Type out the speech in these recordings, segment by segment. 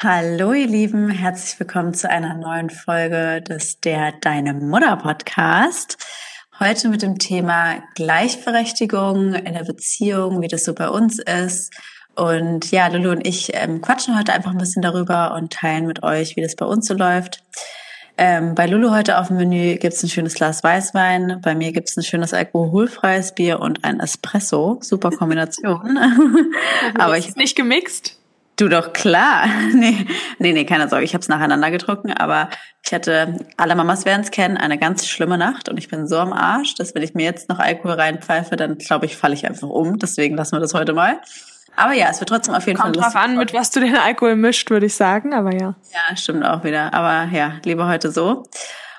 Hallo ihr Lieben, herzlich willkommen zu einer neuen Folge des Der Deine Mutter Podcast. Heute mit dem Thema Gleichberechtigung in der Beziehung, wie das so bei uns ist. Und ja, Lulu und ich ähm, quatschen heute einfach ein bisschen darüber und teilen mit euch, wie das bei uns so läuft. Ähm, bei Lulu heute auf dem Menü gibt's ein schönes Glas Weißwein. Bei mir gibt's ein schönes alkoholfreies Bier und ein Espresso. Super Kombination. Aber ich nicht gemixt. Du doch klar. Nee, nee, nee keine Sorge, ich habe es nacheinander getrunken, aber ich hatte, alle Mamas werden es kennen, eine ganz schlimme Nacht und ich bin so am Arsch, dass wenn ich mir jetzt noch Alkohol reinpfeife, dann glaube ich, falle ich einfach um. Deswegen lassen wir das heute mal. Aber ja, es wird trotzdem auf jeden Kommt Fall lustig. drauf an, mit was du den Alkohol mischt, würde ich sagen, aber ja. Ja, stimmt auch wieder. Aber ja, lieber heute so.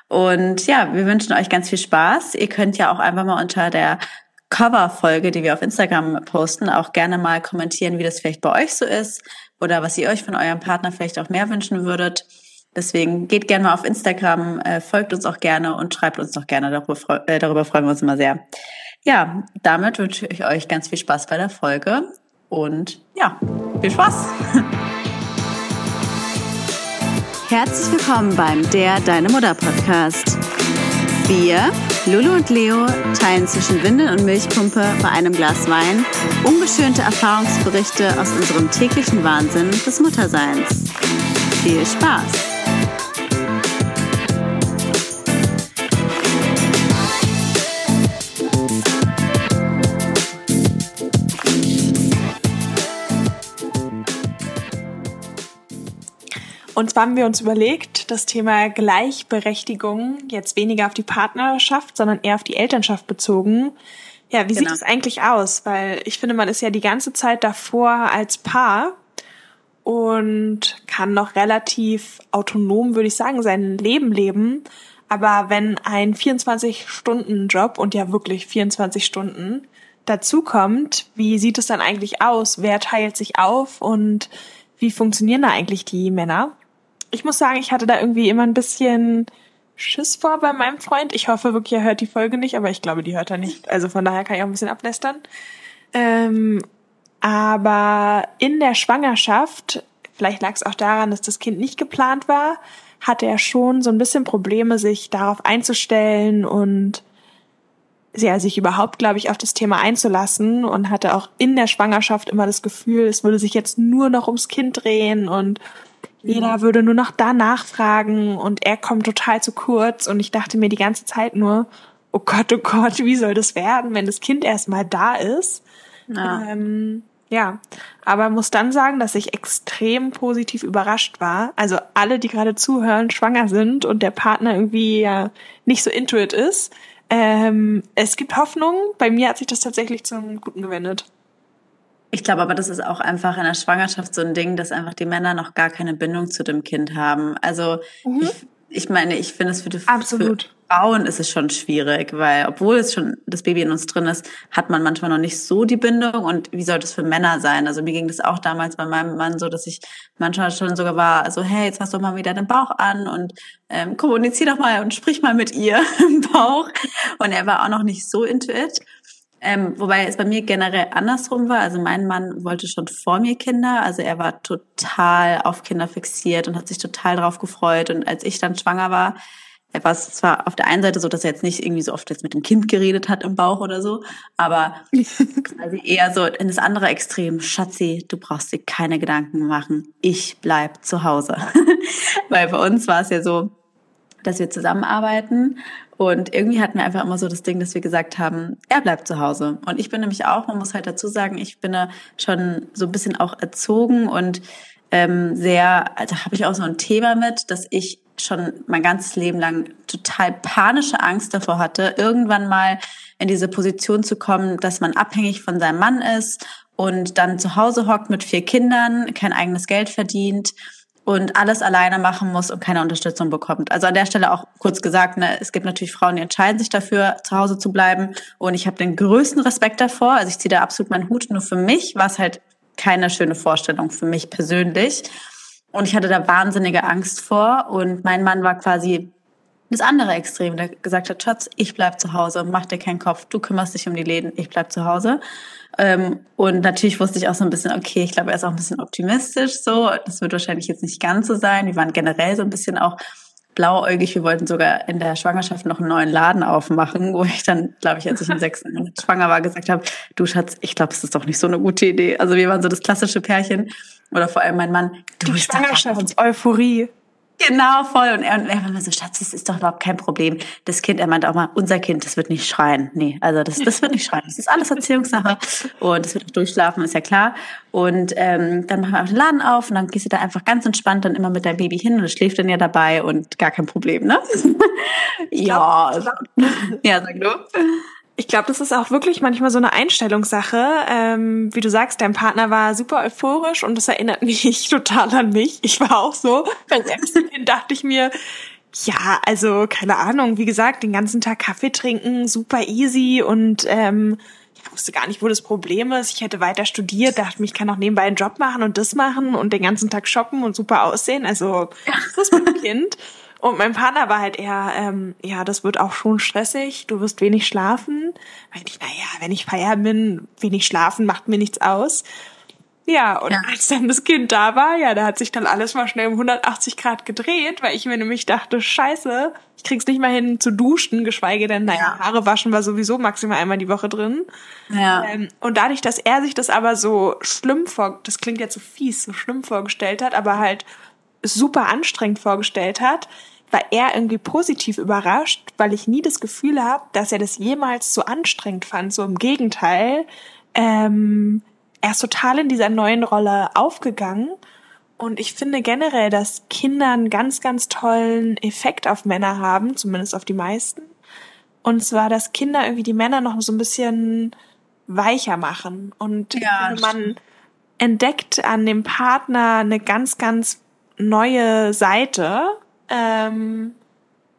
Und ja, wir wünschen euch ganz viel Spaß. Ihr könnt ja auch einfach mal unter der Cover-Folge, die wir auf Instagram posten, auch gerne mal kommentieren, wie das vielleicht bei euch so ist oder was ihr euch von eurem Partner vielleicht auch mehr wünschen würdet. Deswegen geht gerne mal auf Instagram, äh, folgt uns auch gerne und schreibt uns doch gerne. Äh, darüber freuen wir uns immer sehr. Ja, damit wünsche ich euch ganz viel Spaß bei der Folge und ja, viel Spaß! Herzlich willkommen beim Der Deine Mutter Podcast. Wir, Lulu und Leo, teilen zwischen Windel und Milchpumpe bei einem Glas Wein ungeschönte Erfahrungsberichte aus unserem täglichen Wahnsinn des Mutterseins. Viel Spaß! Und zwar haben wir uns überlegt, das Thema Gleichberechtigung jetzt weniger auf die Partnerschaft, sondern eher auf die Elternschaft bezogen. Ja, wie genau. sieht es eigentlich aus? Weil ich finde, man ist ja die ganze Zeit davor als Paar und kann noch relativ autonom, würde ich sagen, sein Leben leben. Aber wenn ein 24-Stunden-Job und ja wirklich 24 Stunden dazukommt, wie sieht es dann eigentlich aus? Wer teilt sich auf und wie funktionieren da eigentlich die Männer? Ich muss sagen, ich hatte da irgendwie immer ein bisschen Schiss vor bei meinem Freund. Ich hoffe wirklich, er hört die Folge nicht, aber ich glaube, die hört er nicht. Also von daher kann ich auch ein bisschen ablästern. Ähm, aber in der Schwangerschaft, vielleicht lag es auch daran, dass das Kind nicht geplant war, hatte er schon so ein bisschen Probleme, sich darauf einzustellen und ja, sich überhaupt, glaube ich, auf das Thema einzulassen und hatte auch in der Schwangerschaft immer das Gefühl, es würde sich jetzt nur noch ums Kind drehen und jeder würde nur noch da nachfragen und er kommt total zu kurz und ich dachte mir die ganze Zeit nur, oh Gott, oh Gott, wie soll das werden, wenn das Kind erstmal da ist? Ja. Ähm, ja, aber muss dann sagen, dass ich extrem positiv überrascht war. Also alle, die gerade zuhören, schwanger sind und der Partner irgendwie ja nicht so intuit ist. Ähm, es gibt Hoffnung. Bei mir hat sich das tatsächlich zum Guten gewendet. Ich glaube aber, das ist auch einfach in der Schwangerschaft so ein Ding, dass einfach die Männer noch gar keine Bindung zu dem Kind haben. Also mhm. ich, ich meine, ich finde es für die Absolut. Für Frauen ist es schon schwierig, weil obwohl es schon das Baby in uns drin ist, hat man manchmal noch nicht so die Bindung. Und wie soll das für Männer sein? Also mir ging das auch damals bei meinem Mann so, dass ich manchmal schon sogar war, so hey, jetzt hast du mal wieder den Bauch an und ähm, kommunizier doch mal und sprich mal mit ihr im Bauch. Und er war auch noch nicht so intuit. Ähm, wobei es bei mir generell andersrum war. Also mein Mann wollte schon vor mir Kinder. Also er war total auf Kinder fixiert und hat sich total drauf gefreut. Und als ich dann schwanger war, war es zwar auf der einen Seite so, dass er jetzt nicht irgendwie so oft jetzt mit dem Kind geredet hat im Bauch oder so, aber quasi eher so in das andere Extrem. Schatzi, du brauchst dir keine Gedanken machen. Ich bleib zu Hause. Weil bei uns war es ja so, dass wir zusammenarbeiten und irgendwie hatten wir einfach immer so das Ding, dass wir gesagt haben, er bleibt zu Hause. Und ich bin nämlich auch, man muss halt dazu sagen, ich bin da schon so ein bisschen auch erzogen und ähm, sehr, also habe ich auch so ein Thema mit, dass ich schon mein ganzes Leben lang total panische Angst davor hatte, irgendwann mal in diese Position zu kommen, dass man abhängig von seinem Mann ist und dann zu Hause hockt mit vier Kindern, kein eigenes Geld verdient und alles alleine machen muss und keine Unterstützung bekommt. Also an der Stelle auch kurz gesagt, ne, es gibt natürlich Frauen, die entscheiden sich dafür, zu Hause zu bleiben. Und ich habe den größten Respekt davor. Also ich ziehe da absolut meinen Hut. Nur für mich war es halt keine schöne Vorstellung, für mich persönlich. Und ich hatte da wahnsinnige Angst vor. Und mein Mann war quasi das andere Extrem, der gesagt hat, Schatz, ich bleib zu Hause, mach dir keinen Kopf, du kümmerst dich um die Läden, ich bleib zu Hause. Ähm, und natürlich wusste ich auch so ein bisschen, okay, ich glaube, er ist auch ein bisschen optimistisch so. Das wird wahrscheinlich jetzt nicht ganz so sein. Wir waren generell so ein bisschen auch blauäugig. Wir wollten sogar in der Schwangerschaft noch einen neuen Laden aufmachen, wo ich dann, glaube ich, als ich im sechsten Monat schwanger war, gesagt habe, du Schatz, ich glaube, es ist doch nicht so eine gute Idee. Also wir waren so das klassische Pärchen. Oder vor allem mein Mann. Du Die Schwangerschaftseuphorie. Genau, voll. Und er, und er war immer so, Schatz, das ist doch überhaupt kein Problem. Das Kind, er meint auch mal, unser Kind, das wird nicht schreien. Nee, also das, das wird nicht schreien. Das ist alles Erziehungssache. Und das wird auch durchschlafen, ist ja klar. Und ähm, dann machen wir den Laden auf und dann gehst du da einfach ganz entspannt dann immer mit deinem Baby hin und es schläft dann ja dabei und gar kein Problem, ne? ja. ja, sag du. Ich glaube, das ist auch wirklich manchmal so eine Einstellungssache. Ähm, wie du sagst, dein Partner war super euphorisch und das erinnert mich total an mich. Ich war auch so. Beim Kind dachte ich mir, ja, also keine Ahnung, wie gesagt, den ganzen Tag Kaffee trinken, super easy und ähm, ich wusste gar nicht, wo das Problem ist. Ich hätte weiter studiert, dachte mir, ich kann auch nebenbei einen Job machen und das machen und den ganzen Tag shoppen und super aussehen. Also das ist mein Kind. Und mein Partner war halt eher, ähm, ja, das wird auch schon stressig, du wirst wenig schlafen. Weil ich, naja, wenn ich feiern bin, wenig schlafen macht mir nichts aus. Ja, und ja. als dann das Kind da war, ja, da hat sich dann alles mal schnell um 180 Grad gedreht, weil ich mir nämlich dachte, scheiße, ich krieg's nicht mal hin zu duschen, geschweige denn, naja, ja. Haare waschen war sowieso maximal einmal die Woche drin. Ja. Ähm, und dadurch, dass er sich das aber so schlimm vor, das klingt jetzt so fies, so schlimm vorgestellt hat, aber halt super anstrengend vorgestellt hat, war er irgendwie positiv überrascht, weil ich nie das Gefühl habe, dass er das jemals so anstrengend fand. So im Gegenteil. Ähm, er ist total in dieser neuen Rolle aufgegangen. Und ich finde generell, dass Kinder einen ganz, ganz tollen Effekt auf Männer haben, zumindest auf die meisten. Und zwar, dass Kinder irgendwie die Männer noch so ein bisschen weicher machen. Und ja, man entdeckt an dem Partner eine ganz, ganz neue Seite. Ähm,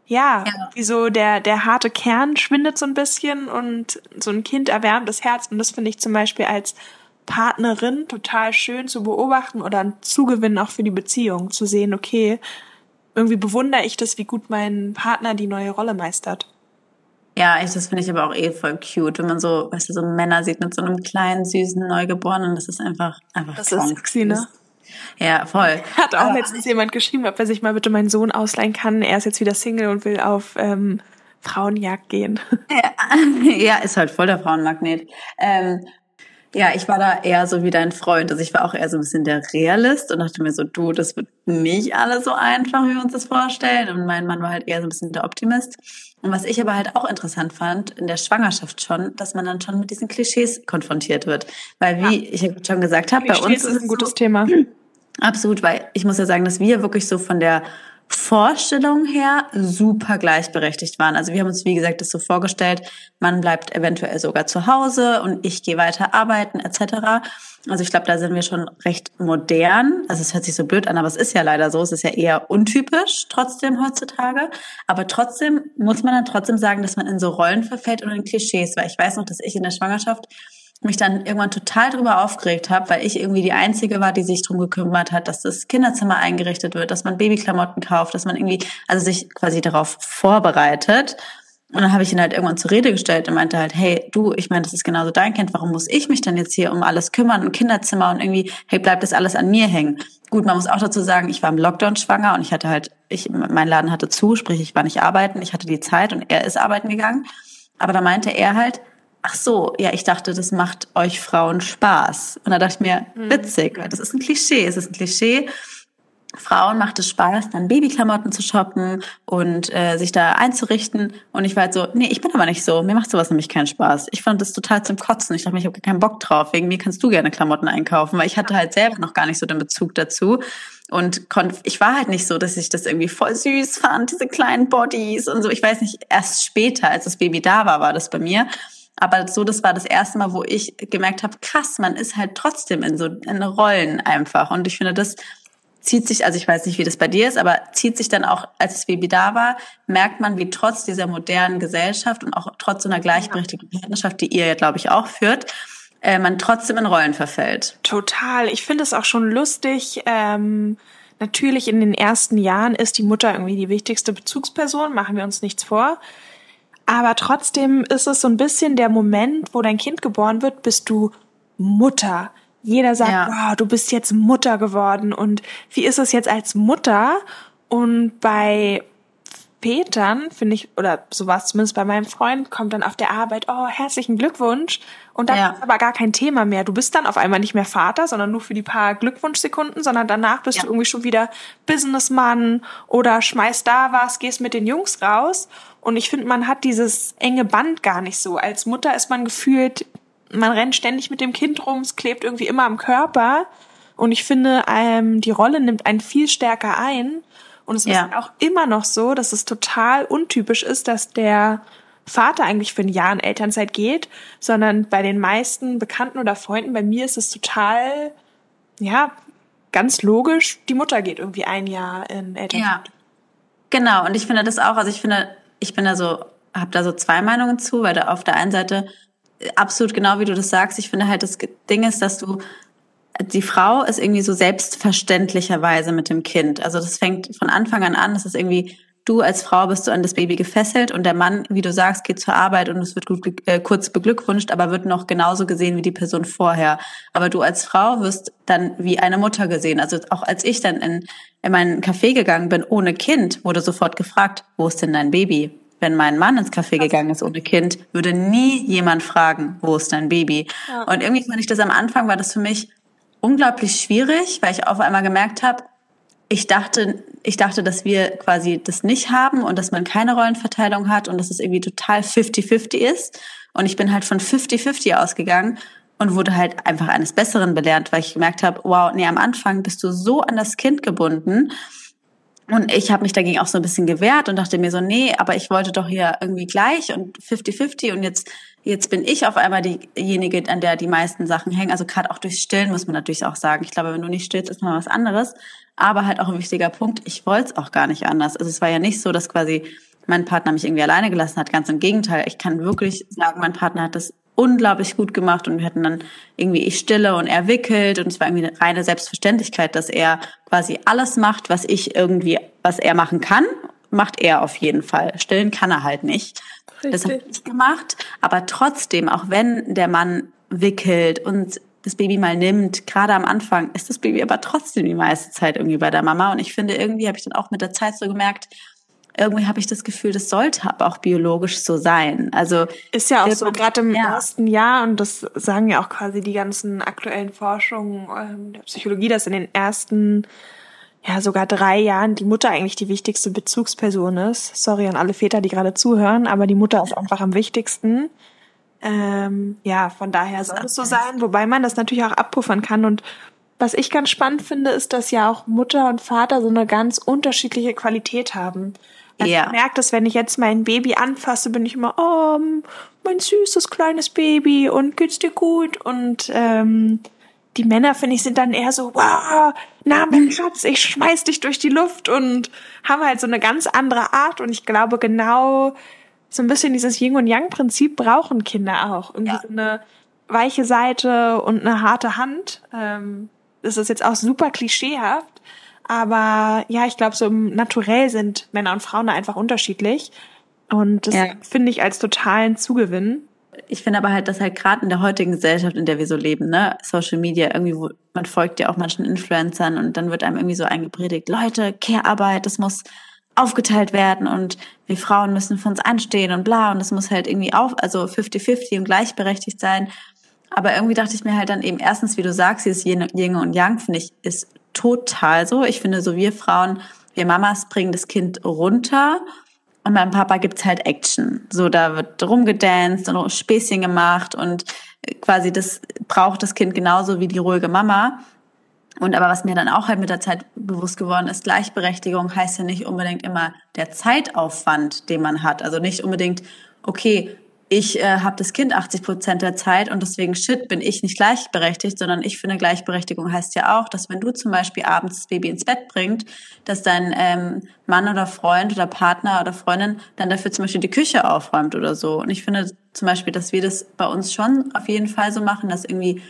ja, ja, wie so der, der harte Kern schwindet so ein bisschen und so ein Kind erwärmt das Herz. Und das finde ich zum Beispiel als Partnerin total schön zu beobachten oder ein Zugewinn auch für die Beziehung, zu sehen, okay, irgendwie bewundere ich das, wie gut mein Partner die neue Rolle meistert. Ja, ich, das finde ich aber auch eh voll cute, wenn man so, weißt du, so Männer sieht mit so einem kleinen, süßen Neugeborenen. Das ist einfach, einfach Das ist sexy, ne? Ja, voll. Hat auch Aber letztens jemand geschrieben, ob er sich mal bitte meinen Sohn ausleihen kann. Er ist jetzt wieder Single und will auf ähm, Frauenjagd gehen. Ja, ja, ist halt voll der Frauenmagnet. Ähm, ja, ich war da eher so wie dein Freund. Also ich war auch eher so ein bisschen der Realist und dachte mir so, du, das wird nicht alles so einfach, wie wir uns das vorstellen. Und mein Mann war halt eher so ein bisschen der Optimist. Und was ich aber halt auch interessant fand, in der Schwangerschaft schon, dass man dann schon mit diesen Klischees konfrontiert wird. Weil wie ja. ich schon gesagt habe, bei uns ist ein gutes so, Thema. Absolut, weil ich muss ja sagen, dass wir wirklich so von der Vorstellung her super gleichberechtigt waren. Also wir haben uns, wie gesagt, das so vorgestellt, man bleibt eventuell sogar zu Hause und ich gehe weiter arbeiten etc. Also ich glaube, da sind wir schon recht modern. Also es hört sich so blöd an, aber es ist ja leider so. Es ist ja eher untypisch trotzdem heutzutage. Aber trotzdem muss man dann trotzdem sagen, dass man in so Rollen verfällt und in Klischees. Weil ich weiß noch, dass ich in der Schwangerschaft mich dann irgendwann total drüber aufgeregt habe, weil ich irgendwie die Einzige war, die sich drum gekümmert hat, dass das Kinderzimmer eingerichtet wird, dass man Babyklamotten kauft, dass man irgendwie, also sich quasi darauf vorbereitet. Und dann habe ich ihn halt irgendwann zur Rede gestellt und meinte halt, hey, du, ich meine, das ist genauso dein Kind, warum muss ich mich denn jetzt hier um alles kümmern, ein Kinderzimmer und irgendwie, hey, bleibt das alles an mir hängen? Gut, man muss auch dazu sagen, ich war im Lockdown schwanger und ich hatte halt, ich, mein Laden hatte zu, sprich, ich war nicht arbeiten, ich hatte die Zeit und er ist arbeiten gegangen. Aber da meinte er halt, ach so, ja, ich dachte, das macht euch Frauen Spaß. Und da dachte ich mir, mhm. witzig, weil das ist ein Klischee. Es ist ein Klischee. Frauen macht es Spaß, dann Babyklamotten zu shoppen und äh, sich da einzurichten. Und ich war halt so, nee, ich bin aber nicht so. Mir macht sowas nämlich keinen Spaß. Ich fand das total zum Kotzen. Ich dachte mir, ich habe keinen Bock drauf. Wegen mir kannst du gerne Klamotten einkaufen, weil ich hatte halt selber noch gar nicht so den Bezug dazu. Und ich war halt nicht so, dass ich das irgendwie voll süß fand, diese kleinen Bodies und so. Ich weiß nicht, erst später, als das Baby da war, war das bei mir. Aber so, das war das erste Mal, wo ich gemerkt habe, krass, man ist halt trotzdem in so in Rollen einfach. Und ich finde, das zieht sich, also ich weiß nicht, wie das bei dir ist, aber zieht sich dann auch, als das Baby da war, merkt man, wie trotz dieser modernen Gesellschaft und auch trotz so einer gleichberechtigten Partnerschaft, die ihr ja, glaube ich, auch führt, äh, man trotzdem in Rollen verfällt. Total. Ich finde es auch schon lustig, ähm, natürlich in den ersten Jahren ist die Mutter irgendwie die wichtigste Bezugsperson, machen wir uns nichts vor. Aber trotzdem ist es so ein bisschen der Moment, wo dein Kind geboren wird, bist du Mutter. Jeder sagt, ja. wow, du bist jetzt Mutter geworden und wie ist es jetzt als Mutter? Und bei Petern, finde ich, oder so war es zumindest bei meinem Freund, kommt dann auf der Arbeit, oh, herzlichen Glückwunsch. Und dann ja. ist aber gar kein Thema mehr. Du bist dann auf einmal nicht mehr Vater, sondern nur für die paar Glückwunschsekunden, sondern danach bist ja. du irgendwie schon wieder Businessmann oder schmeißt da was, gehst mit den Jungs raus. Und ich finde, man hat dieses enge Band gar nicht so. Als Mutter ist man gefühlt, man rennt ständig mit dem Kind rum, es klebt irgendwie immer am Körper. Und ich finde, ähm, die Rolle nimmt einen viel stärker ein. Und es ja. ist auch immer noch so, dass es total untypisch ist, dass der Vater eigentlich für ein Jahr in Elternzeit geht, sondern bei den meisten Bekannten oder Freunden, bei mir ist es total, ja, ganz logisch, die Mutter geht irgendwie ein Jahr in Elternzeit. Ja. Genau, und ich finde das auch, also ich finde, ich bin da so, habe da so zwei Meinungen zu, weil da auf der einen Seite absolut genau wie du das sagst, ich finde halt das Ding ist, dass du die Frau ist irgendwie so selbstverständlicherweise mit dem Kind. Also das fängt von Anfang an an, das ist irgendwie du als Frau bist du an das Baby gefesselt und der Mann, wie du sagst, geht zur Arbeit und es wird gut, äh, kurz beglückwünscht, aber wird noch genauso gesehen wie die Person vorher. Aber du als Frau wirst dann wie eine Mutter gesehen. Also auch als ich dann in, in meinen Café gegangen bin ohne Kind, wurde sofort gefragt, wo ist denn dein Baby? Wenn mein Mann ins Café gegangen ist ohne Kind, würde nie jemand fragen, wo ist dein Baby? Ja. Und irgendwie fand ich das am Anfang, war das für mich unglaublich schwierig, weil ich auf einmal gemerkt habe, ich dachte, ich dachte, dass wir quasi das nicht haben und dass man keine Rollenverteilung hat und dass es irgendwie total 50-50 ist. Und ich bin halt von 50-50 ausgegangen und wurde halt einfach eines Besseren belehrt, weil ich gemerkt habe, wow, nee, am Anfang bist du so an das Kind gebunden. Und ich habe mich dagegen auch so ein bisschen gewehrt und dachte mir so, nee, aber ich wollte doch hier irgendwie gleich und 50-50 und jetzt Jetzt bin ich auf einmal diejenige, an der die meisten Sachen hängen. Also gerade auch durchs Stillen muss man natürlich auch sagen. Ich glaube, wenn du nicht stillst, ist mal was anderes. Aber halt auch ein wichtiger Punkt, ich wollte es auch gar nicht anders. Also es war ja nicht so, dass quasi mein Partner mich irgendwie alleine gelassen hat. Ganz im Gegenteil. Ich kann wirklich sagen, mein Partner hat das unglaublich gut gemacht und wir hatten dann irgendwie ich stille und er wickelt und es war irgendwie eine reine Selbstverständlichkeit, dass er quasi alles macht, was ich irgendwie, was er machen kann, macht er auf jeden Fall. Stillen kann er halt nicht. Richtig. Das habe ich gemacht. Aber trotzdem, auch wenn der Mann wickelt und das Baby mal nimmt, gerade am Anfang, ist das Baby aber trotzdem die meiste Zeit irgendwie bei der Mama. Und ich finde, irgendwie habe ich dann auch mit der Zeit so gemerkt, irgendwie habe ich das Gefühl, das sollte aber auch biologisch so sein. Also ist ja auch so gerade im ja. ersten Jahr und das sagen ja auch quasi die ganzen aktuellen Forschungen ähm, der Psychologie, dass in den ersten ja sogar drei Jahren die Mutter eigentlich die wichtigste Bezugsperson ist. Sorry an alle Väter, die gerade zuhören, aber die Mutter ist einfach am wichtigsten. Ähm, ja, von daher soll es so sein, wobei man das natürlich auch abpuffern kann. Und was ich ganz spannend finde, ist, dass ja auch Mutter und Vater so eine ganz unterschiedliche Qualität haben. Also ja. Ich merke dass wenn ich jetzt mein Baby anfasse, bin ich immer, oh, mein süßes kleines Baby und geht's dir gut? Und ähm, die Männer, finde ich, sind dann eher so, wow, na, mein Schatz, ich schmeiß dich durch die Luft und haben halt so eine ganz andere Art. Und ich glaube, genau so ein bisschen dieses Yin und Yang-Prinzip brauchen Kinder auch. Irgendwie ja. so eine weiche Seite und eine harte Hand. Ähm, das ist jetzt auch super klischeehaft. Aber ja, ich glaube, so im Naturell sind Männer und Frauen da einfach unterschiedlich. Und das ja. finde ich als totalen Zugewinn ich finde aber halt, dass halt gerade in der heutigen Gesellschaft, in der wir so leben, ne, Social Media, irgendwie, wo, man folgt ja auch manchen Influencern und dann wird einem irgendwie so eingepredigt, Leute, Care-Arbeit, das muss aufgeteilt werden und wir Frauen müssen für uns anstehen und bla und das muss halt irgendwie auf, also 50-50 und gleichberechtigt sein. Aber irgendwie dachte ich mir halt dann eben erstens, wie du sagst, dieses Yin und Yang, finde ich, ist total so. Ich finde so, wir Frauen, wir Mamas bringen das Kind runter und beim Papa gibt's halt Action. So, da wird rumgedanced und Späßchen gemacht und quasi das braucht das Kind genauso wie die ruhige Mama. Und aber was mir dann auch halt mit der Zeit bewusst geworden ist, Gleichberechtigung heißt ja nicht unbedingt immer der Zeitaufwand, den man hat. Also nicht unbedingt, okay, ich äh, habe das Kind 80 Prozent der Zeit und deswegen shit bin ich nicht gleichberechtigt, sondern ich finde Gleichberechtigung heißt ja auch, dass wenn du zum Beispiel abends das Baby ins Bett bringst, dass dein ähm, Mann oder Freund oder Partner oder Freundin dann dafür zum Beispiel die Küche aufräumt oder so. Und ich finde zum Beispiel, dass wir das bei uns schon auf jeden Fall so machen, dass irgendwie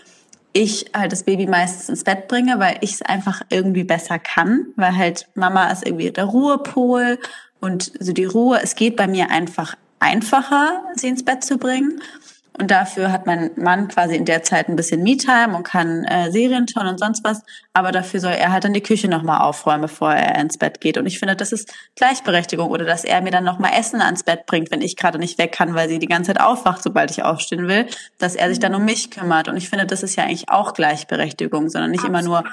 ich halt das Baby meistens ins Bett bringe, weil ich es einfach irgendwie besser kann, weil halt Mama ist irgendwie der Ruhepol und so die Ruhe, es geht bei mir einfach einfacher, sie ins Bett zu bringen. Und dafür hat mein Mann quasi in der Zeit ein bisschen Me-Time und kann äh, Serien schauen und sonst was. Aber dafür soll er halt dann die Küche nochmal aufräumen, bevor er ins Bett geht. Und ich finde, das ist Gleichberechtigung. Oder dass er mir dann nochmal Essen ans Bett bringt, wenn ich gerade nicht weg kann, weil sie die ganze Zeit aufwacht, sobald ich aufstehen will. Dass er sich dann um mich kümmert. Und ich finde, das ist ja eigentlich auch Gleichberechtigung, sondern nicht Absolut. immer nur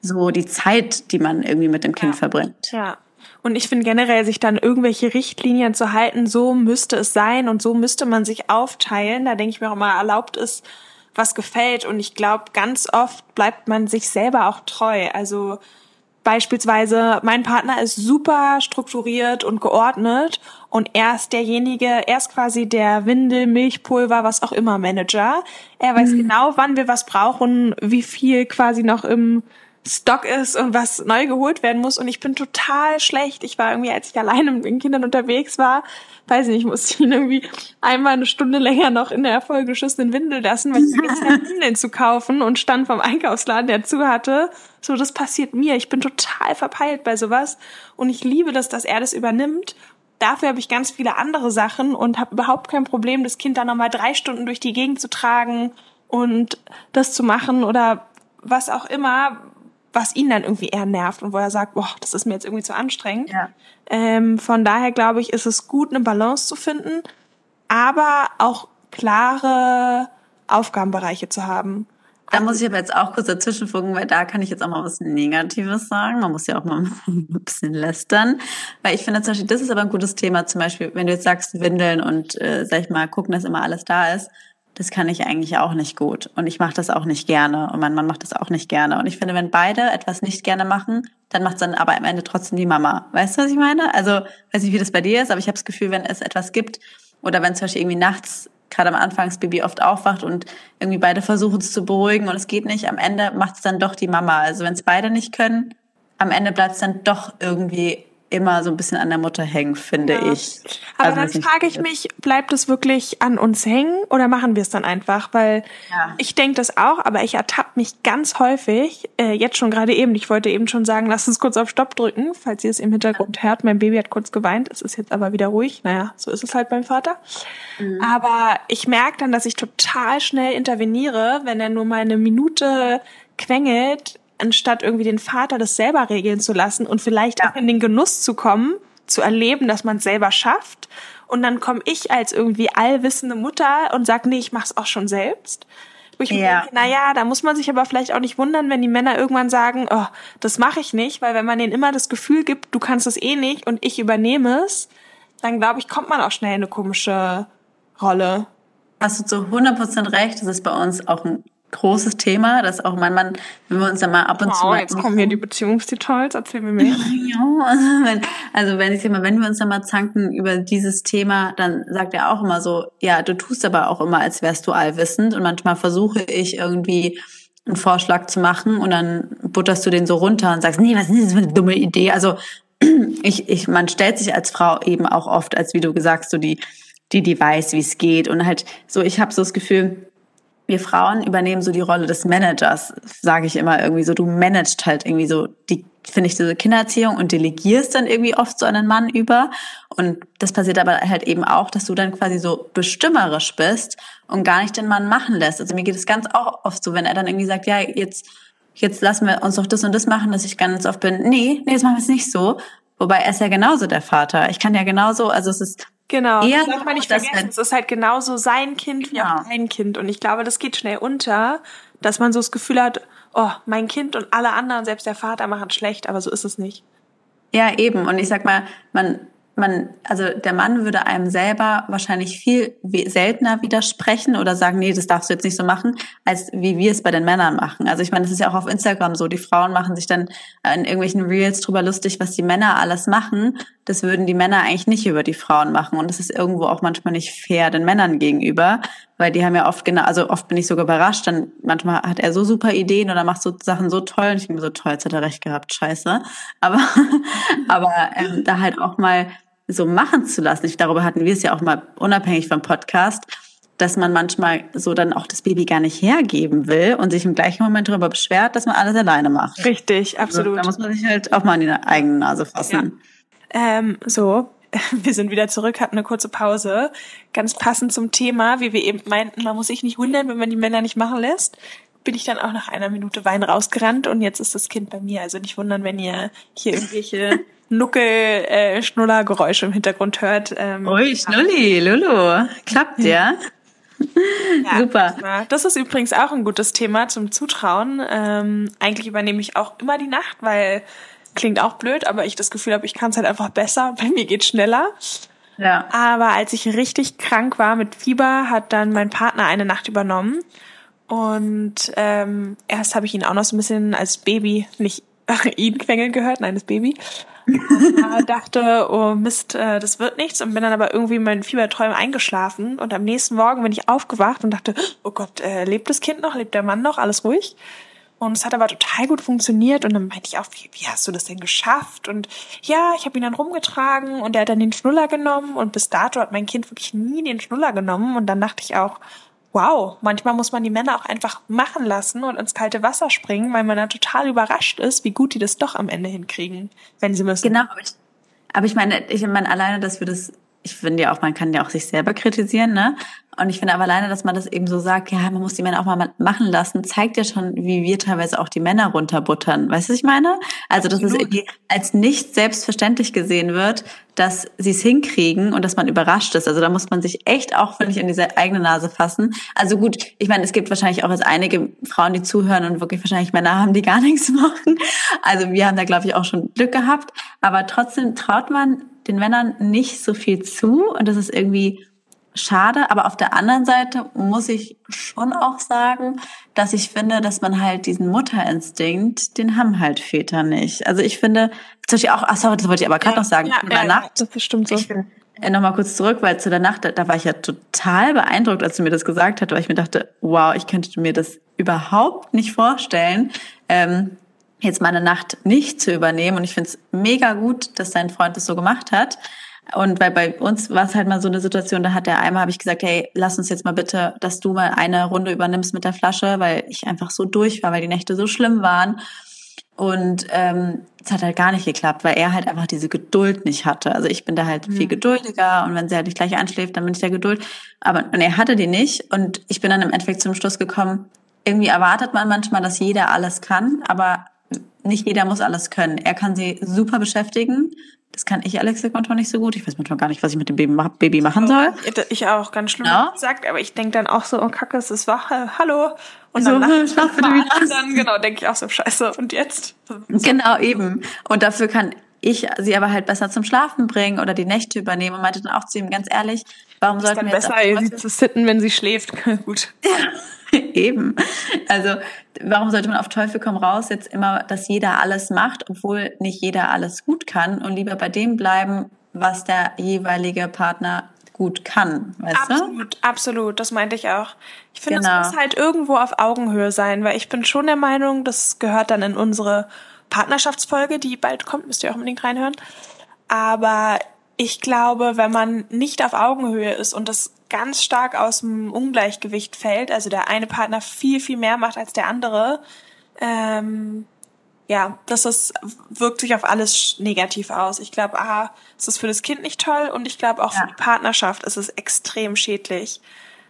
so die Zeit, die man irgendwie mit dem Kind ja. verbringt. Ja, und ich finde generell, sich dann irgendwelche Richtlinien zu halten, so müsste es sein und so müsste man sich aufteilen. Da denke ich mir auch mal, erlaubt ist, was gefällt. Und ich glaube, ganz oft bleibt man sich selber auch treu. Also beispielsweise, mein Partner ist super strukturiert und geordnet und er ist derjenige, er ist quasi der Windel, Milchpulver, was auch immer Manager. Er weiß mhm. genau, wann wir was brauchen, wie viel quasi noch im Stock ist und was neu geholt werden muss. Und ich bin total schlecht. Ich war irgendwie, als ich alleine mit den Kindern unterwegs war, weiß ich nicht, musste ich ihn irgendwie einmal eine Stunde länger noch in der vollgeschissenen Windel lassen, weil ich vergessen habe, Windeln zu kaufen und stand vom Einkaufsladen, der zu hatte. So, das passiert mir. Ich bin total verpeilt bei sowas. Und ich liebe das, dass er das übernimmt. Dafür habe ich ganz viele andere Sachen und habe überhaupt kein Problem, das Kind dann nochmal drei Stunden durch die Gegend zu tragen und das zu machen oder was auch immer, was ihn dann irgendwie eher nervt und wo er sagt, boah, das ist mir jetzt irgendwie zu anstrengend. Ja. Ähm, von daher glaube ich, ist es gut, eine Balance zu finden, aber auch klare Aufgabenbereiche zu haben. Da muss ich aber jetzt auch kurz dazwischenfunken, weil da kann ich jetzt auch mal was Negatives sagen. Man muss ja auch mal ein bisschen lästern. Weil ich finde zum Beispiel, das ist aber ein gutes Thema, zum Beispiel, wenn du jetzt sagst, Windeln und, äh, sag ich mal, gucken, dass immer alles da ist das kann ich eigentlich auch nicht gut. Und ich mache das auch nicht gerne. Und mein Mann macht das auch nicht gerne. Und ich finde, wenn beide etwas nicht gerne machen, dann macht es dann aber am Ende trotzdem die Mama. Weißt du, was ich meine? Also, weiß nicht, wie das bei dir ist, aber ich habe das Gefühl, wenn es etwas gibt, oder wenn zum Beispiel irgendwie nachts gerade am Anfang das Baby oft aufwacht und irgendwie beide versuchen es zu beruhigen und es geht nicht, am Ende macht es dann doch die Mama. Also wenn es beide nicht können, am Ende bleibt es dann doch irgendwie immer so ein bisschen an der Mutter hängen, finde ja. ich. Aber also, dann frage ich mich, bleibt es wirklich an uns hängen oder machen wir es dann einfach? Weil ja. ich denke das auch, aber ich ertappe mich ganz häufig, äh, jetzt schon gerade eben, ich wollte eben schon sagen, lass uns kurz auf Stopp drücken, falls ihr es im Hintergrund hört. Mein Baby hat kurz geweint, es ist jetzt aber wieder ruhig. Naja, so ist es halt beim Vater. Mhm. Aber ich merke dann, dass ich total schnell interveniere, wenn er nur mal eine Minute quengelt, anstatt irgendwie den Vater das selber regeln zu lassen und vielleicht ja. auch in den Genuss zu kommen, zu erleben, dass man es selber schafft. Und dann komme ich als irgendwie allwissende Mutter und sag, nee, ich mach's auch schon selbst. Wo ich ja. denke, naja, da muss man sich aber vielleicht auch nicht wundern, wenn die Männer irgendwann sagen, oh, das mache ich nicht, weil wenn man denen immer das Gefühl gibt, du kannst es eh nicht und ich übernehme es, dann glaube ich, kommt man auch schnell in eine komische Rolle. Hast du zu 100% recht. Das ist bei uns auch ein großes Thema, dass auch mein Mann, wenn wir uns dann mal ab und wow, zu. Jetzt kommen hier die Beziehungsdetails, erzähl mir mehr. ja, also wenn, also wenn ich immer, wenn wir uns dann mal zanken über dieses Thema, dann sagt er auch immer so, ja, du tust aber auch immer, als wärst du allwissend und manchmal versuche ich irgendwie einen Vorschlag zu machen und dann butterst du den so runter und sagst, nee, was ist das für eine dumme Idee? Also ich, ich, man stellt sich als Frau eben auch oft, als wie du gesagt, so die, die, die weiß, wie es geht und halt so, ich habe so das Gefühl, wir Frauen übernehmen so die Rolle des Managers, sage ich immer irgendwie so. Du managst halt irgendwie so die, finde ich, diese Kindererziehung und delegierst dann irgendwie oft so einen Mann über. Und das passiert aber halt eben auch, dass du dann quasi so bestimmerisch bist und gar nicht den Mann machen lässt. Also mir geht es ganz auch oft so, wenn er dann irgendwie sagt, ja, jetzt, jetzt lassen wir uns doch das und das machen, dass ich ganz oft bin, nee, nee, jetzt machen wir es nicht so. Wobei er ist ja genauso der Vater. Ich kann ja genauso, also es ist Genau, Eher das darf man nicht vergessen. Es ist halt genauso sein Kind wie genau. auch dein Kind. Und ich glaube, das geht schnell unter, dass man so das Gefühl hat, oh, mein Kind und alle anderen, selbst der Vater, machen schlecht, aber so ist es nicht. Ja, eben. Und ich sag mal, man man, also der Mann würde einem selber wahrscheinlich viel seltener widersprechen oder sagen, nee, das darfst du jetzt nicht so machen, als wie wir es bei den Männern machen. Also ich meine, das ist ja auch auf Instagram so. Die Frauen machen sich dann in irgendwelchen Reels drüber lustig, was die Männer alles machen. Das würden die Männer eigentlich nicht über die Frauen machen. Und das ist irgendwo auch manchmal nicht fair den Männern gegenüber, weil die haben ja oft genau, also oft bin ich sogar überrascht, dann manchmal hat er so super Ideen oder macht so Sachen so toll und ich bin so toll, jetzt hat er recht gehabt, scheiße. Aber, aber ähm, da halt auch mal so machen zu lassen. Ich, darüber hatten wir es ja auch mal unabhängig vom Podcast, dass man manchmal so dann auch das Baby gar nicht hergeben will und sich im gleichen Moment darüber beschwert, dass man alles alleine macht. Richtig, also, absolut. Also, da muss man sich halt auch mal in die eigene Nase fassen. Ja. Ähm, so, wir sind wieder zurück, hatten eine kurze Pause. Ganz passend zum Thema, wie wir eben meinten, man muss sich nicht wundern, wenn man die Männer nicht machen lässt bin ich dann auch nach einer Minute Wein rausgerannt und jetzt ist das Kind bei mir. Also nicht wundern, wenn ihr hier irgendwelche Nuckel-Schnuller-Geräusche äh, im Hintergrund hört. Ähm, Ui, Schnulli, Lulu. Klappt ja. ja Super. Das ist übrigens auch ein gutes Thema zum Zutrauen. Ähm, eigentlich übernehme ich auch immer die Nacht, weil klingt auch blöd, aber ich das Gefühl habe, ich kann es halt einfach besser. Bei mir geht schneller. Ja. Aber als ich richtig krank war mit Fieber, hat dann mein Partner eine Nacht übernommen. Und ähm, erst habe ich ihn auch noch so ein bisschen als Baby, nicht ihn quengeln gehört, nein, das Baby. Und dachte, oh Mist, äh, das wird nichts und bin dann aber irgendwie in meinen Fieberträumen eingeschlafen und am nächsten Morgen bin ich aufgewacht und dachte, oh Gott, äh, lebt das Kind noch, lebt der Mann noch, alles ruhig. Und es hat aber total gut funktioniert und dann meinte ich auch, wie, wie hast du das denn geschafft? Und ja, ich habe ihn dann rumgetragen und er hat dann den Schnuller genommen und bis dato hat mein Kind wirklich nie den Schnuller genommen und dann dachte ich auch, wow, manchmal muss man die Männer auch einfach machen lassen und ins kalte Wasser springen, weil man dann total überrascht ist, wie gut die das doch am Ende hinkriegen, wenn sie müssen. Genau, aber ich, aber ich meine, ich meine alleine, dass wir das ich finde ja auch, man kann ja auch sich selber kritisieren, ne? Und ich finde aber alleine, dass man das eben so sagt, ja, man muss die Männer auch mal machen lassen, zeigt ja schon, wie wir teilweise auch die Männer runterbuttern. Weißt du, was ich meine? Also, dass es irgendwie als nicht selbstverständlich gesehen wird, dass sie es hinkriegen und dass man überrascht ist. Also da muss man sich echt auch, finde ich, in diese eigene Nase fassen. Also gut, ich meine, es gibt wahrscheinlich auch jetzt einige Frauen, die zuhören und wirklich wahrscheinlich Männer haben, die gar nichts machen. Also wir haben da, glaube ich, auch schon Glück gehabt. Aber trotzdem traut man den Männern nicht so viel zu und das ist irgendwie schade. Aber auf der anderen Seite muss ich schon auch sagen, dass ich finde, dass man halt diesen Mutterinstinkt, den haben halt Väter nicht. Also ich finde, zum Beispiel auch, ach sorry, das wollte ich aber gerade ja, noch sagen, ja, der ja, Nacht. Das stimmt so. Ich, äh, Nochmal kurz zurück, weil zu der Nacht, da, da war ich ja total beeindruckt, als du mir das gesagt hast, weil ich mir dachte, wow, ich könnte mir das überhaupt nicht vorstellen. Ähm, jetzt meine Nacht nicht zu übernehmen. Und ich finde es mega gut, dass dein Freund das so gemacht hat. Und weil bei uns war es halt mal so eine Situation, da hat der einmal, habe ich gesagt, hey, lass uns jetzt mal bitte, dass du mal eine Runde übernimmst mit der Flasche, weil ich einfach so durch war, weil die Nächte so schlimm waren. Und ähm, es hat halt gar nicht geklappt, weil er halt einfach diese Geduld nicht hatte. Also ich bin da halt mhm. viel geduldiger und wenn sie halt nicht gleich einschläft, dann bin ich der Geduld. Aber und er hatte die nicht und ich bin dann im Endeffekt zum Schluss gekommen, irgendwie erwartet man manchmal, dass jeder alles kann, aber nicht jeder muss alles können. Er kann sie super beschäftigen. Das kann ich, Alex Kontor, nicht so gut. Ich weiß manchmal gar nicht, was ich mit dem Baby machen soll. Ich auch, ganz schlimm ja. gesagt, aber ich denke dann auch so, oh Kacke, es ist wach, hallo. Und dann, so, und dann genau, denke ich auch so, scheiße, und jetzt? Genau, eben. Und dafür kann ich sie aber halt besser zum Schlafen bringen oder die Nächte übernehmen und meinte dann auch zu ihm ganz ehrlich, warum sollten wir jetzt besser, sie zu sitten, wenn sie schläft. Gut. Eben. Also, warum sollte man auf Teufel komm raus jetzt immer, dass jeder alles macht, obwohl nicht jeder alles gut kann und lieber bei dem bleiben, was der jeweilige Partner gut kann, weißt absolut, du? Absolut, das meinte ich auch. Ich finde, genau. es muss halt irgendwo auf Augenhöhe sein, weil ich bin schon der Meinung, das gehört dann in unsere Partnerschaftsfolge, die bald kommt, müsst ihr auch unbedingt reinhören. Aber ich glaube, wenn man nicht auf Augenhöhe ist und das ganz stark aus dem Ungleichgewicht fällt, also der eine Partner viel, viel mehr macht als der andere, ähm, ja, das ist, wirkt sich auf alles negativ aus. Ich glaube, ah, es ist für das Kind nicht toll und ich glaube auch ja. für die Partnerschaft ist es extrem schädlich.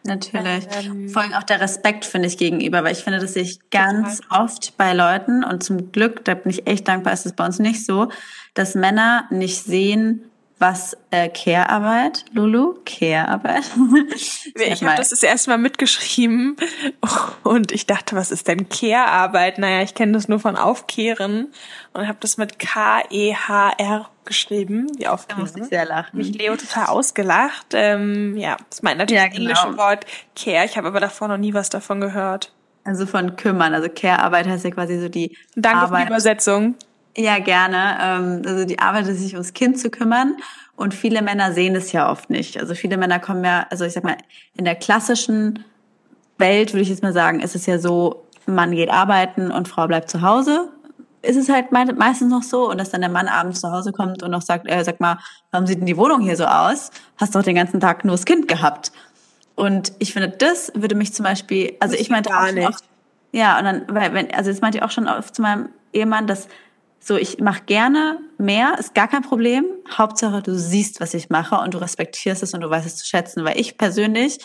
Natürlich. Ähm, Vor allem auch der Respekt, finde ich, gegenüber, weil ich finde, das sehe ich ganz oft bei Leuten und zum Glück, da bin ich echt dankbar, ist es bei uns nicht so, dass Männer nicht sehen, was äh, Care-Arbeit, Lulu? Care-Arbeit? ich habe das das erste Mal mitgeschrieben und ich dachte, was ist denn Care-Arbeit? Naja, ich kenne das nur von Aufkehren und habe das mit K-E-H-R geschrieben, die Aufkehren. Da musste ich sehr lachen. Mich Leo total ausgelacht. Ähm, ja, das meint natürlich ja, genau. das englische Wort Care. Ich habe aber davor noch nie was davon gehört. Also von kümmern. Also Care-Arbeit heißt ja quasi so die Danke Arbeit. für die Übersetzung. Ja, gerne. Ähm, also die Arbeit ist, sich ums Kind zu kümmern. Und viele Männer sehen es ja oft nicht. Also viele Männer kommen ja, also ich sag mal, in der klassischen Welt würde ich jetzt mal sagen, ist es ja so, Mann geht arbeiten und Frau bleibt zu Hause. Ist es halt meistens noch so und dass dann der Mann abends zu Hause kommt und noch sagt, äh, sag mal, warum sieht denn die Wohnung hier so aus? Hast doch den ganzen Tag nur das Kind gehabt. Und ich finde, das würde mich zum Beispiel, also ich meinte auch, auch, ja, und dann, weil, wenn, also das meinte ich auch schon oft zu meinem Ehemann, dass so, ich mache gerne mehr, ist gar kein Problem. Hauptsache, du siehst, was ich mache und du respektierst es und du weißt es zu schätzen. Weil ich persönlich,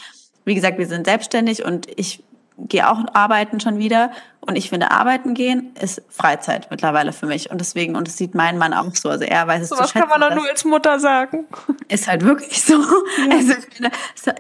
wie gesagt, wir sind selbstständig und ich gehe auch arbeiten schon wieder. Und ich finde, arbeiten gehen ist Freizeit mittlerweile für mich. Und deswegen, und das sieht mein Mann auch so. Also er weiß es so zu schätzen. Was kann man doch nur als Mutter sagen. Ist halt wirklich so. Ja. Also finde,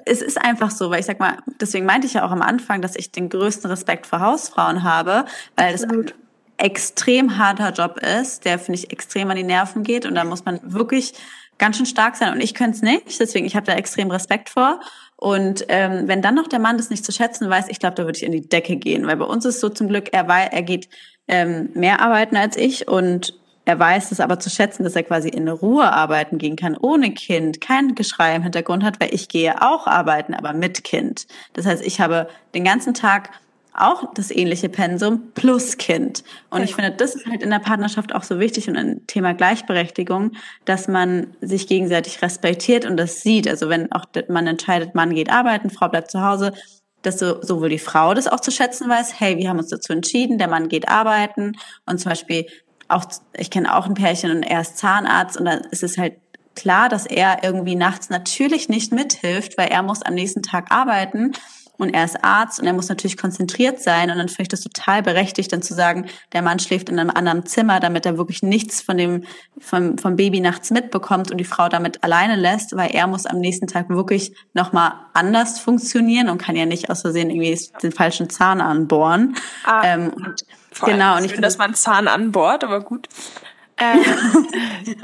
es ist einfach so, weil ich sag mal, deswegen meinte ich ja auch am Anfang, dass ich den größten Respekt vor Hausfrauen habe, weil Absolut. das extrem harter Job ist, der, finde ich, extrem an die Nerven geht. Und da muss man wirklich ganz schön stark sein. Und ich könnte es nicht, deswegen, ich habe da extrem Respekt vor. Und ähm, wenn dann noch der Mann das nicht zu schätzen weiß, ich glaube, da würde ich in die Decke gehen. Weil bei uns ist so zum Glück, er, weiß, er geht ähm, mehr arbeiten als ich und er weiß es aber zu schätzen, dass er quasi in Ruhe arbeiten gehen kann, ohne Kind, kein Geschrei im Hintergrund hat, weil ich gehe auch arbeiten, aber mit Kind. Das heißt, ich habe den ganzen Tag auch das ähnliche Pensum plus Kind. Und ich finde, das ist halt in der Partnerschaft auch so wichtig und ein Thema Gleichberechtigung, dass man sich gegenseitig respektiert und das sieht. Also wenn auch man entscheidet, Mann geht arbeiten, Frau bleibt zu Hause, dass so, sowohl die Frau das auch zu schätzen weiß, hey, wir haben uns dazu entschieden, der Mann geht arbeiten und zum Beispiel auch, ich kenne auch ein Pärchen und er ist Zahnarzt und da ist es halt klar, dass er irgendwie nachts natürlich nicht mithilft, weil er muss am nächsten Tag arbeiten und er ist Arzt und er muss natürlich konzentriert sein und dann finde ich das total berechtigt, dann zu sagen, der Mann schläft in einem anderen Zimmer, damit er wirklich nichts von dem vom, vom Baby nachts mitbekommt und die Frau damit alleine lässt, weil er muss am nächsten Tag wirklich nochmal anders funktionieren und kann ja nicht aus Versehen irgendwie den falschen Zahn anbohren. Ah, ähm, und, genau. Und ich finde, dass man Zahn anbohrt, aber gut. Ähm,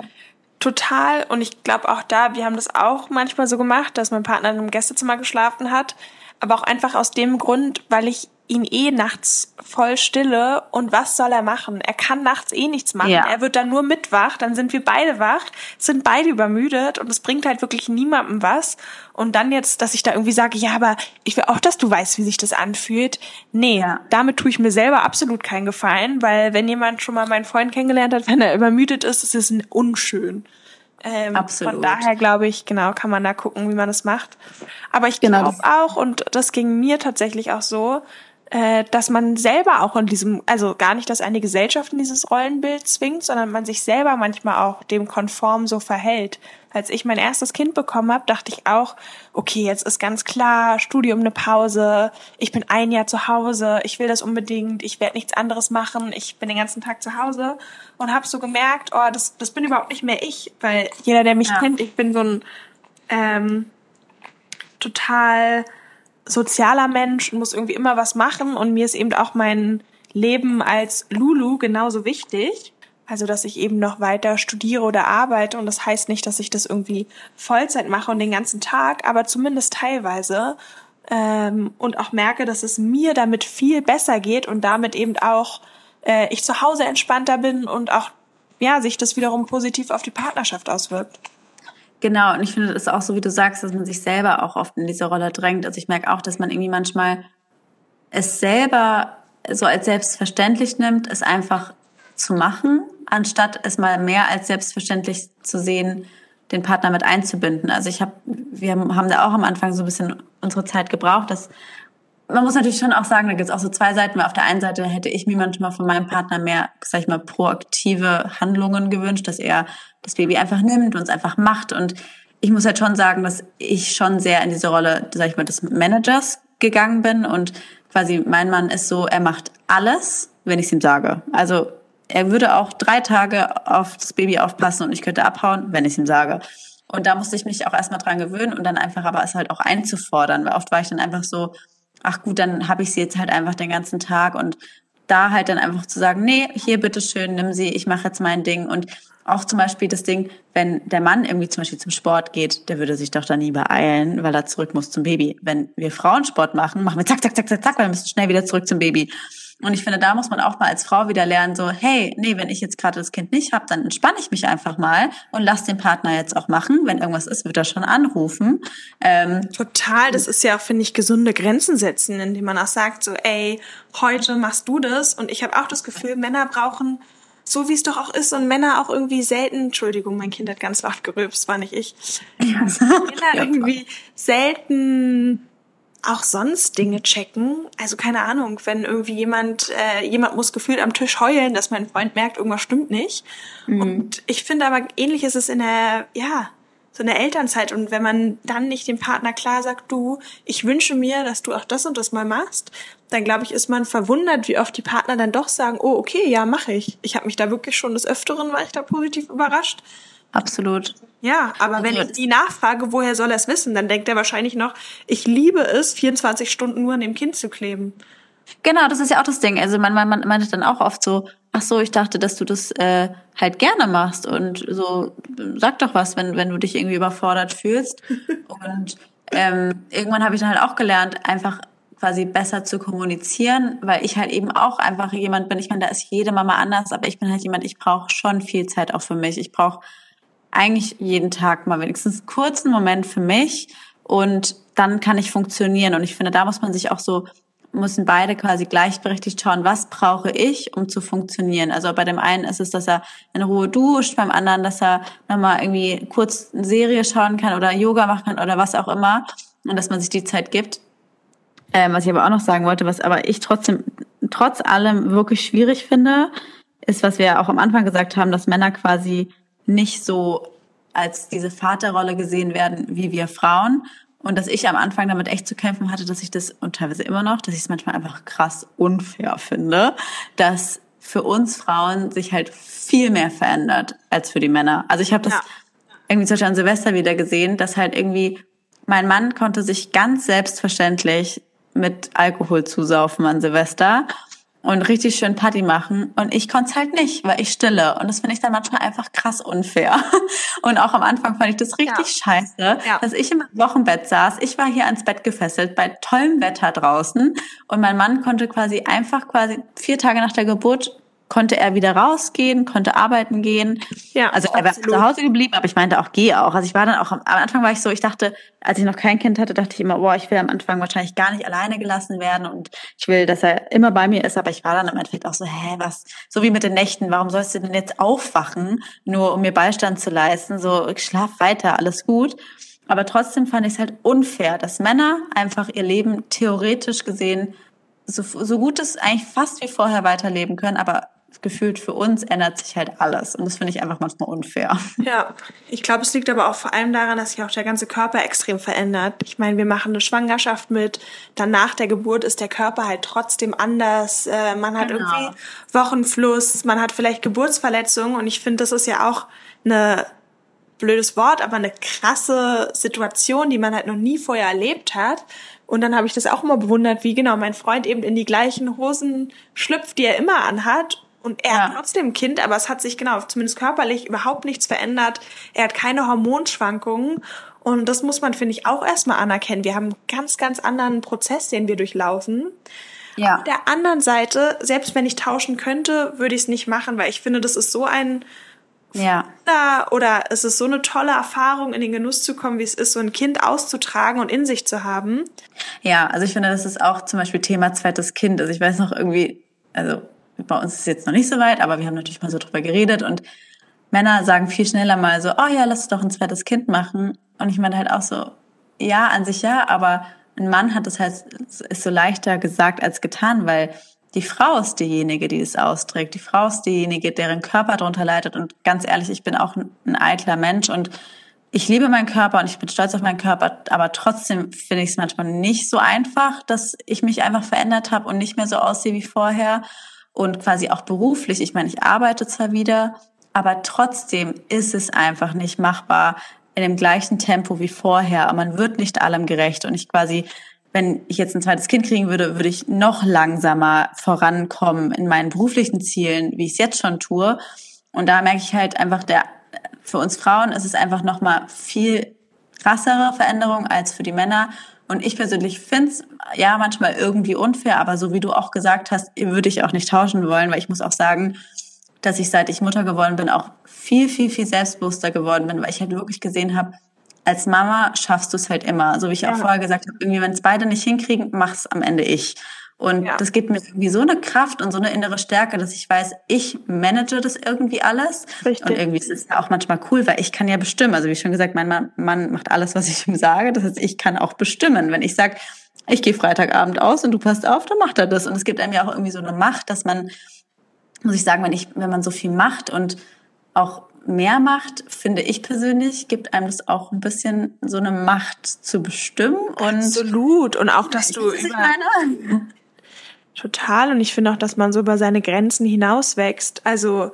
total. Und ich glaube auch da, wir haben das auch manchmal so gemacht, dass mein Partner in einem Gästezimmer geschlafen hat aber auch einfach aus dem Grund, weil ich ihn eh nachts voll stille und was soll er machen? Er kann nachts eh nichts machen. Ja. Er wird dann nur mitwach, dann sind wir beide wach, sind beide übermüdet und es bringt halt wirklich niemandem was. Und dann jetzt, dass ich da irgendwie sage, ja, aber ich will auch, dass du weißt, wie sich das anfühlt. Nee, ja. damit tue ich mir selber absolut keinen Gefallen, weil wenn jemand schon mal meinen Freund kennengelernt hat, wenn er übermüdet ist, ist es unschön. Ähm, Absolut. Von daher glaube ich, genau, kann man da gucken, wie man das macht. Aber ich genau. glaube auch, und das ging mir tatsächlich auch so, äh, dass man selber auch in diesem, also gar nicht, dass eine Gesellschaft in dieses Rollenbild zwingt, sondern man sich selber manchmal auch dem konform so verhält. Als ich mein erstes Kind bekommen habe, dachte ich auch, okay, jetzt ist ganz klar, Studium eine Pause, ich bin ein Jahr zu Hause, ich will das unbedingt, ich werde nichts anderes machen, ich bin den ganzen Tag zu Hause und habe so gemerkt, oh, das, das bin überhaupt nicht mehr ich, weil jeder, der mich ja. kennt, ich bin so ein ähm, total sozialer Mensch und muss irgendwie immer was machen und mir ist eben auch mein Leben als Lulu genauso wichtig. Also, dass ich eben noch weiter studiere oder arbeite und das heißt nicht, dass ich das irgendwie Vollzeit mache und den ganzen Tag, aber zumindest teilweise ähm, und auch merke, dass es mir damit viel besser geht und damit eben auch äh, ich zu Hause entspannter bin und auch ja sich das wiederum positiv auf die Partnerschaft auswirkt. Genau, und ich finde es auch so, wie du sagst, dass man sich selber auch oft in diese Rolle drängt. Also ich merke auch, dass man irgendwie manchmal es selber so als selbstverständlich nimmt, es einfach zu machen, anstatt es mal mehr als selbstverständlich zu sehen, den Partner mit einzubinden. Also ich habe, wir haben da auch am Anfang so ein bisschen unsere Zeit gebraucht, dass man muss natürlich schon auch sagen, da gibt es auch so zwei Seiten, weil auf der einen Seite hätte ich mir manchmal von meinem Partner mehr, sag ich mal, proaktive Handlungen gewünscht, dass er das Baby einfach nimmt und es einfach macht. Und ich muss halt schon sagen, dass ich schon sehr in diese Rolle, sag ich mal, des Managers gegangen bin und quasi mein Mann ist so, er macht alles, wenn ich es ihm sage. Also er würde auch drei Tage auf das Baby aufpassen und ich könnte abhauen, wenn ich es ihm sage. Und da musste ich mich auch erstmal dran gewöhnen und dann einfach aber es halt auch einzufordern, weil oft war ich dann einfach so, ach gut, dann habe ich sie jetzt halt einfach den ganzen Tag und da halt dann einfach zu sagen, nee, hier bitteschön, nimm sie, ich mache jetzt mein Ding und auch zum Beispiel das Ding, wenn der Mann irgendwie zum Beispiel zum Sport geht, der würde sich doch da nie beeilen, weil er zurück muss zum Baby. Wenn wir Frauen Sport machen, machen wir zack, zack, zack, zack, zack, weil wir müssen schnell wieder zurück zum Baby. Und ich finde, da muss man auch mal als Frau wieder lernen, so, hey, nee, wenn ich jetzt gerade das Kind nicht habe, dann entspanne ich mich einfach mal und lass den Partner jetzt auch machen. Wenn irgendwas ist, wird er schon anrufen. Ähm, Total, das ist ja auch, finde ich, gesunde Grenzen setzen, indem man auch sagt, so, ey, heute machst du das. Und ich habe auch das Gefühl, Männer brauchen so wie es doch auch ist und Männer auch irgendwie selten, Entschuldigung, mein Kind hat ganz laut gerülpst, war nicht ich. Männer irgendwie selten auch sonst Dinge checken. Also keine Ahnung, wenn irgendwie jemand, äh, jemand muss gefühlt am Tisch heulen, dass mein Freund merkt, irgendwas stimmt nicht. Mhm. Und ich finde aber ähnlich ist es in der, ja, so in der Elternzeit. Und wenn man dann nicht dem Partner klar sagt, du, ich wünsche mir, dass du auch das und das mal machst, dann glaube ich, ist man verwundert, wie oft die Partner dann doch sagen, oh, okay, ja, mache ich. Ich habe mich da wirklich schon des Öfteren, war ich da positiv überrascht. Absolut. Ja, aber wenn ich die nachfrage, woher soll er es wissen, dann denkt er wahrscheinlich noch, ich liebe es, 24 Stunden nur an dem Kind zu kleben. Genau, das ist ja auch das Ding. Also man, man, man meint dann auch oft so, ach so, ich dachte, dass du das äh, halt gerne machst und so, sag doch was, wenn, wenn du dich irgendwie überfordert fühlst. und ähm, irgendwann habe ich dann halt auch gelernt, einfach quasi besser zu kommunizieren, weil ich halt eben auch einfach jemand bin. Ich meine, da ist jede Mama anders, aber ich bin halt jemand, ich brauche schon viel Zeit auch für mich. Ich brauche eigentlich jeden Tag mal wenigstens einen kurzen Moment für mich und dann kann ich funktionieren. Und ich finde, da muss man sich auch so, müssen beide quasi gleichberechtigt schauen, was brauche ich, um zu funktionieren. Also bei dem einen ist es, dass er in Ruhe duscht, beim anderen, dass er nochmal irgendwie kurz eine Serie schauen kann oder Yoga machen kann oder was auch immer. Und dass man sich die Zeit gibt. Ähm, was ich aber auch noch sagen wollte, was aber ich trotzdem, trotz allem wirklich schwierig finde, ist, was wir auch am Anfang gesagt haben, dass Männer quasi nicht so als diese Vaterrolle gesehen werden wie wir Frauen. Und dass ich am Anfang damit echt zu kämpfen hatte, dass ich das, und teilweise immer noch, dass ich es manchmal einfach krass unfair finde, dass für uns Frauen sich halt viel mehr verändert als für die Männer. Also ich habe das ja. irgendwie zum Beispiel an Silvester wieder gesehen, dass halt irgendwie mein Mann konnte sich ganz selbstverständlich mit Alkohol zusaufen an Silvester und richtig schön Party machen. Und ich konnte es halt nicht, weil ich stille. Und das finde ich dann manchmal einfach krass unfair. Und auch am Anfang fand ich das richtig ja. scheiße, ja. dass ich im Wochenbett saß. Ich war hier ans Bett gefesselt bei tollem Wetter draußen. Und mein Mann konnte quasi einfach quasi vier Tage nach der Geburt konnte er wieder rausgehen, konnte arbeiten gehen. Ja, also er war zu Hause geblieben, aber ich meinte auch, geh auch. Also ich war dann auch, am Anfang war ich so, ich dachte, als ich noch kein Kind hatte, dachte ich immer, boah, ich will am Anfang wahrscheinlich gar nicht alleine gelassen werden und ich will, dass er immer bei mir ist, aber ich war dann im Endeffekt auch so, hä, was, so wie mit den Nächten, warum sollst du denn jetzt aufwachen, nur um mir Beistand zu leisten, so, ich schlaf weiter, alles gut. Aber trotzdem fand ich es halt unfair, dass Männer einfach ihr Leben theoretisch gesehen so, so gut es eigentlich fast wie vorher weiterleben können, aber gefühlt für uns ändert sich halt alles. Und das finde ich einfach manchmal unfair. Ja, ich glaube, es liegt aber auch vor allem daran, dass sich auch der ganze Körper extrem verändert. Ich meine, wir machen eine Schwangerschaft mit, dann nach der Geburt ist der Körper halt trotzdem anders. Äh, man hat genau. irgendwie Wochenfluss, man hat vielleicht Geburtsverletzungen und ich finde, das ist ja auch eine blödes Wort, aber eine krasse Situation, die man halt noch nie vorher erlebt hat. Und dann habe ich das auch immer bewundert, wie genau mein Freund eben in die gleichen Hosen schlüpft, die er immer anhat und er ja. hat trotzdem ein Kind, aber es hat sich genau, zumindest körperlich, überhaupt nichts verändert. Er hat keine Hormonschwankungen. Und das muss man, finde ich, auch erstmal anerkennen. Wir haben einen ganz, ganz anderen Prozess, den wir durchlaufen. Ja. Auf der anderen Seite, selbst wenn ich tauschen könnte, würde ich es nicht machen, weil ich finde, das ist so ein ja. oder es ist so eine tolle Erfahrung, in den Genuss zu kommen, wie es ist, so ein Kind auszutragen und in sich zu haben. Ja, also ich finde, das ist auch zum Beispiel Thema zweites Kind. Also ich weiß noch irgendwie, also bei uns ist es jetzt noch nicht so weit, aber wir haben natürlich mal so drüber geredet und Männer sagen viel schneller mal so, oh ja, lass doch ein zweites Kind machen. Und ich meine halt auch so, ja, an sich ja, aber ein Mann hat es halt, ist so leichter gesagt als getan, weil die Frau ist diejenige, die es austrägt. Die Frau ist diejenige, deren Körper darunter leidet. Und ganz ehrlich, ich bin auch ein eitler Mensch und ich liebe meinen Körper und ich bin stolz auf meinen Körper, aber trotzdem finde ich es manchmal nicht so einfach, dass ich mich einfach verändert habe und nicht mehr so aussehe wie vorher und quasi auch beruflich. Ich meine, ich arbeite zwar wieder, aber trotzdem ist es einfach nicht machbar in dem gleichen Tempo wie vorher. Man wird nicht allem gerecht und ich quasi, wenn ich jetzt ein zweites Kind kriegen würde, würde ich noch langsamer vorankommen in meinen beruflichen Zielen, wie ich es jetzt schon tue. Und da merke ich halt einfach, der, für uns Frauen ist es einfach nochmal viel krassere Veränderung als für die Männer. Und ich persönlich finde es ja manchmal irgendwie unfair, aber so wie du auch gesagt hast, würde ich auch nicht tauschen wollen, weil ich muss auch sagen, dass ich seit ich Mutter geworden bin auch viel, viel, viel selbstbewusster geworden bin, weil ich halt wirklich gesehen habe, als Mama schaffst du es halt immer. So wie ich ja. auch vorher gesagt habe, irgendwie, wenn es beide nicht hinkriegen, mach's am Ende ich. Und ja. das gibt mir irgendwie so eine Kraft und so eine innere Stärke, dass ich weiß, ich manage das irgendwie alles. Richtig. Und irgendwie ist es ja auch manchmal cool, weil ich kann ja bestimmen. Also wie schon gesagt, mein Mann, Mann macht alles, was ich ihm sage. Das heißt, ich kann auch bestimmen. Wenn ich sage, ich gehe Freitagabend aus und du passt auf, dann macht er das. Und es gibt einem ja auch irgendwie so eine Macht, dass man, muss ich sagen, wenn ich, wenn man so viel macht und auch mehr macht, finde ich persönlich, gibt einem das auch ein bisschen so eine Macht zu bestimmen. Und Absolut. Und auch, dass du über, Total. Und ich finde auch, dass man so über seine Grenzen hinauswächst. Also,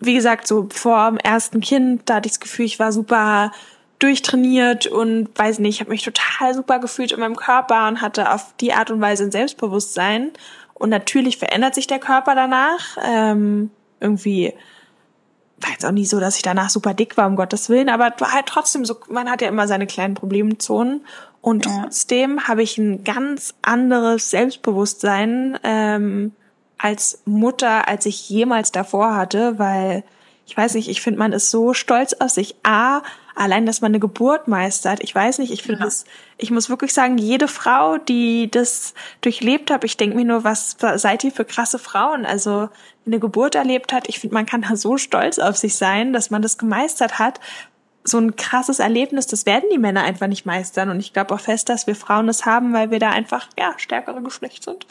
wie gesagt, so vor dem ersten Kind, da hatte ich das Gefühl, ich war super durchtrainiert und weiß nicht, ich habe mich total super gefühlt in meinem Körper und hatte auf die Art und Weise ein Selbstbewusstsein. Und natürlich verändert sich der Körper danach. Ähm, irgendwie war jetzt auch nicht so, dass ich danach super dick war, um Gottes Willen, aber war halt trotzdem so, man hat ja immer seine kleinen Problemzonen. Und ja. trotzdem habe ich ein ganz anderes Selbstbewusstsein ähm, als Mutter, als ich jemals davor hatte, weil ich weiß nicht, ich finde, man ist so stolz auf sich. A, allein, dass man eine Geburt meistert. Ich weiß nicht, ich finde ja. das, ich muss wirklich sagen, jede Frau, die das durchlebt hat, ich denke mir nur, was seid ihr für krasse Frauen? Also, eine Geburt erlebt hat, ich finde, man kann da so stolz auf sich sein, dass man das gemeistert hat. So ein krasses Erlebnis, das werden die Männer einfach nicht meistern. Und ich glaube auch fest, dass wir Frauen das haben, weil wir da einfach, ja, stärkere Geschlecht sind.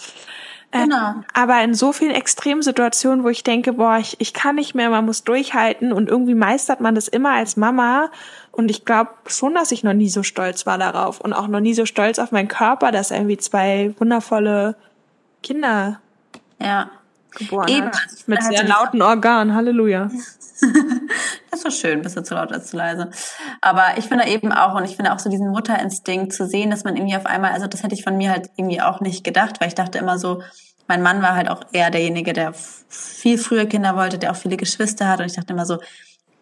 Äh, genau. aber in so vielen Extremsituationen, wo ich denke, boah, ich, ich kann nicht mehr, man muss durchhalten und irgendwie meistert man das immer als Mama. Und ich glaube schon, dass ich noch nie so stolz war darauf und auch noch nie so stolz auf meinen Körper, dass irgendwie zwei wundervolle Kinder ja. geboren Eben. hat. Mit sehr lauten Organen. Halleluja. das so schön, bisschen zu laut als zu leise. Aber ich finde eben auch, und ich finde auch so diesen Mutterinstinkt zu sehen, dass man irgendwie auf einmal, also das hätte ich von mir halt irgendwie auch nicht gedacht, weil ich dachte immer so, mein Mann war halt auch eher derjenige, der viel früher Kinder wollte, der auch viele Geschwister hat. Und ich dachte immer so,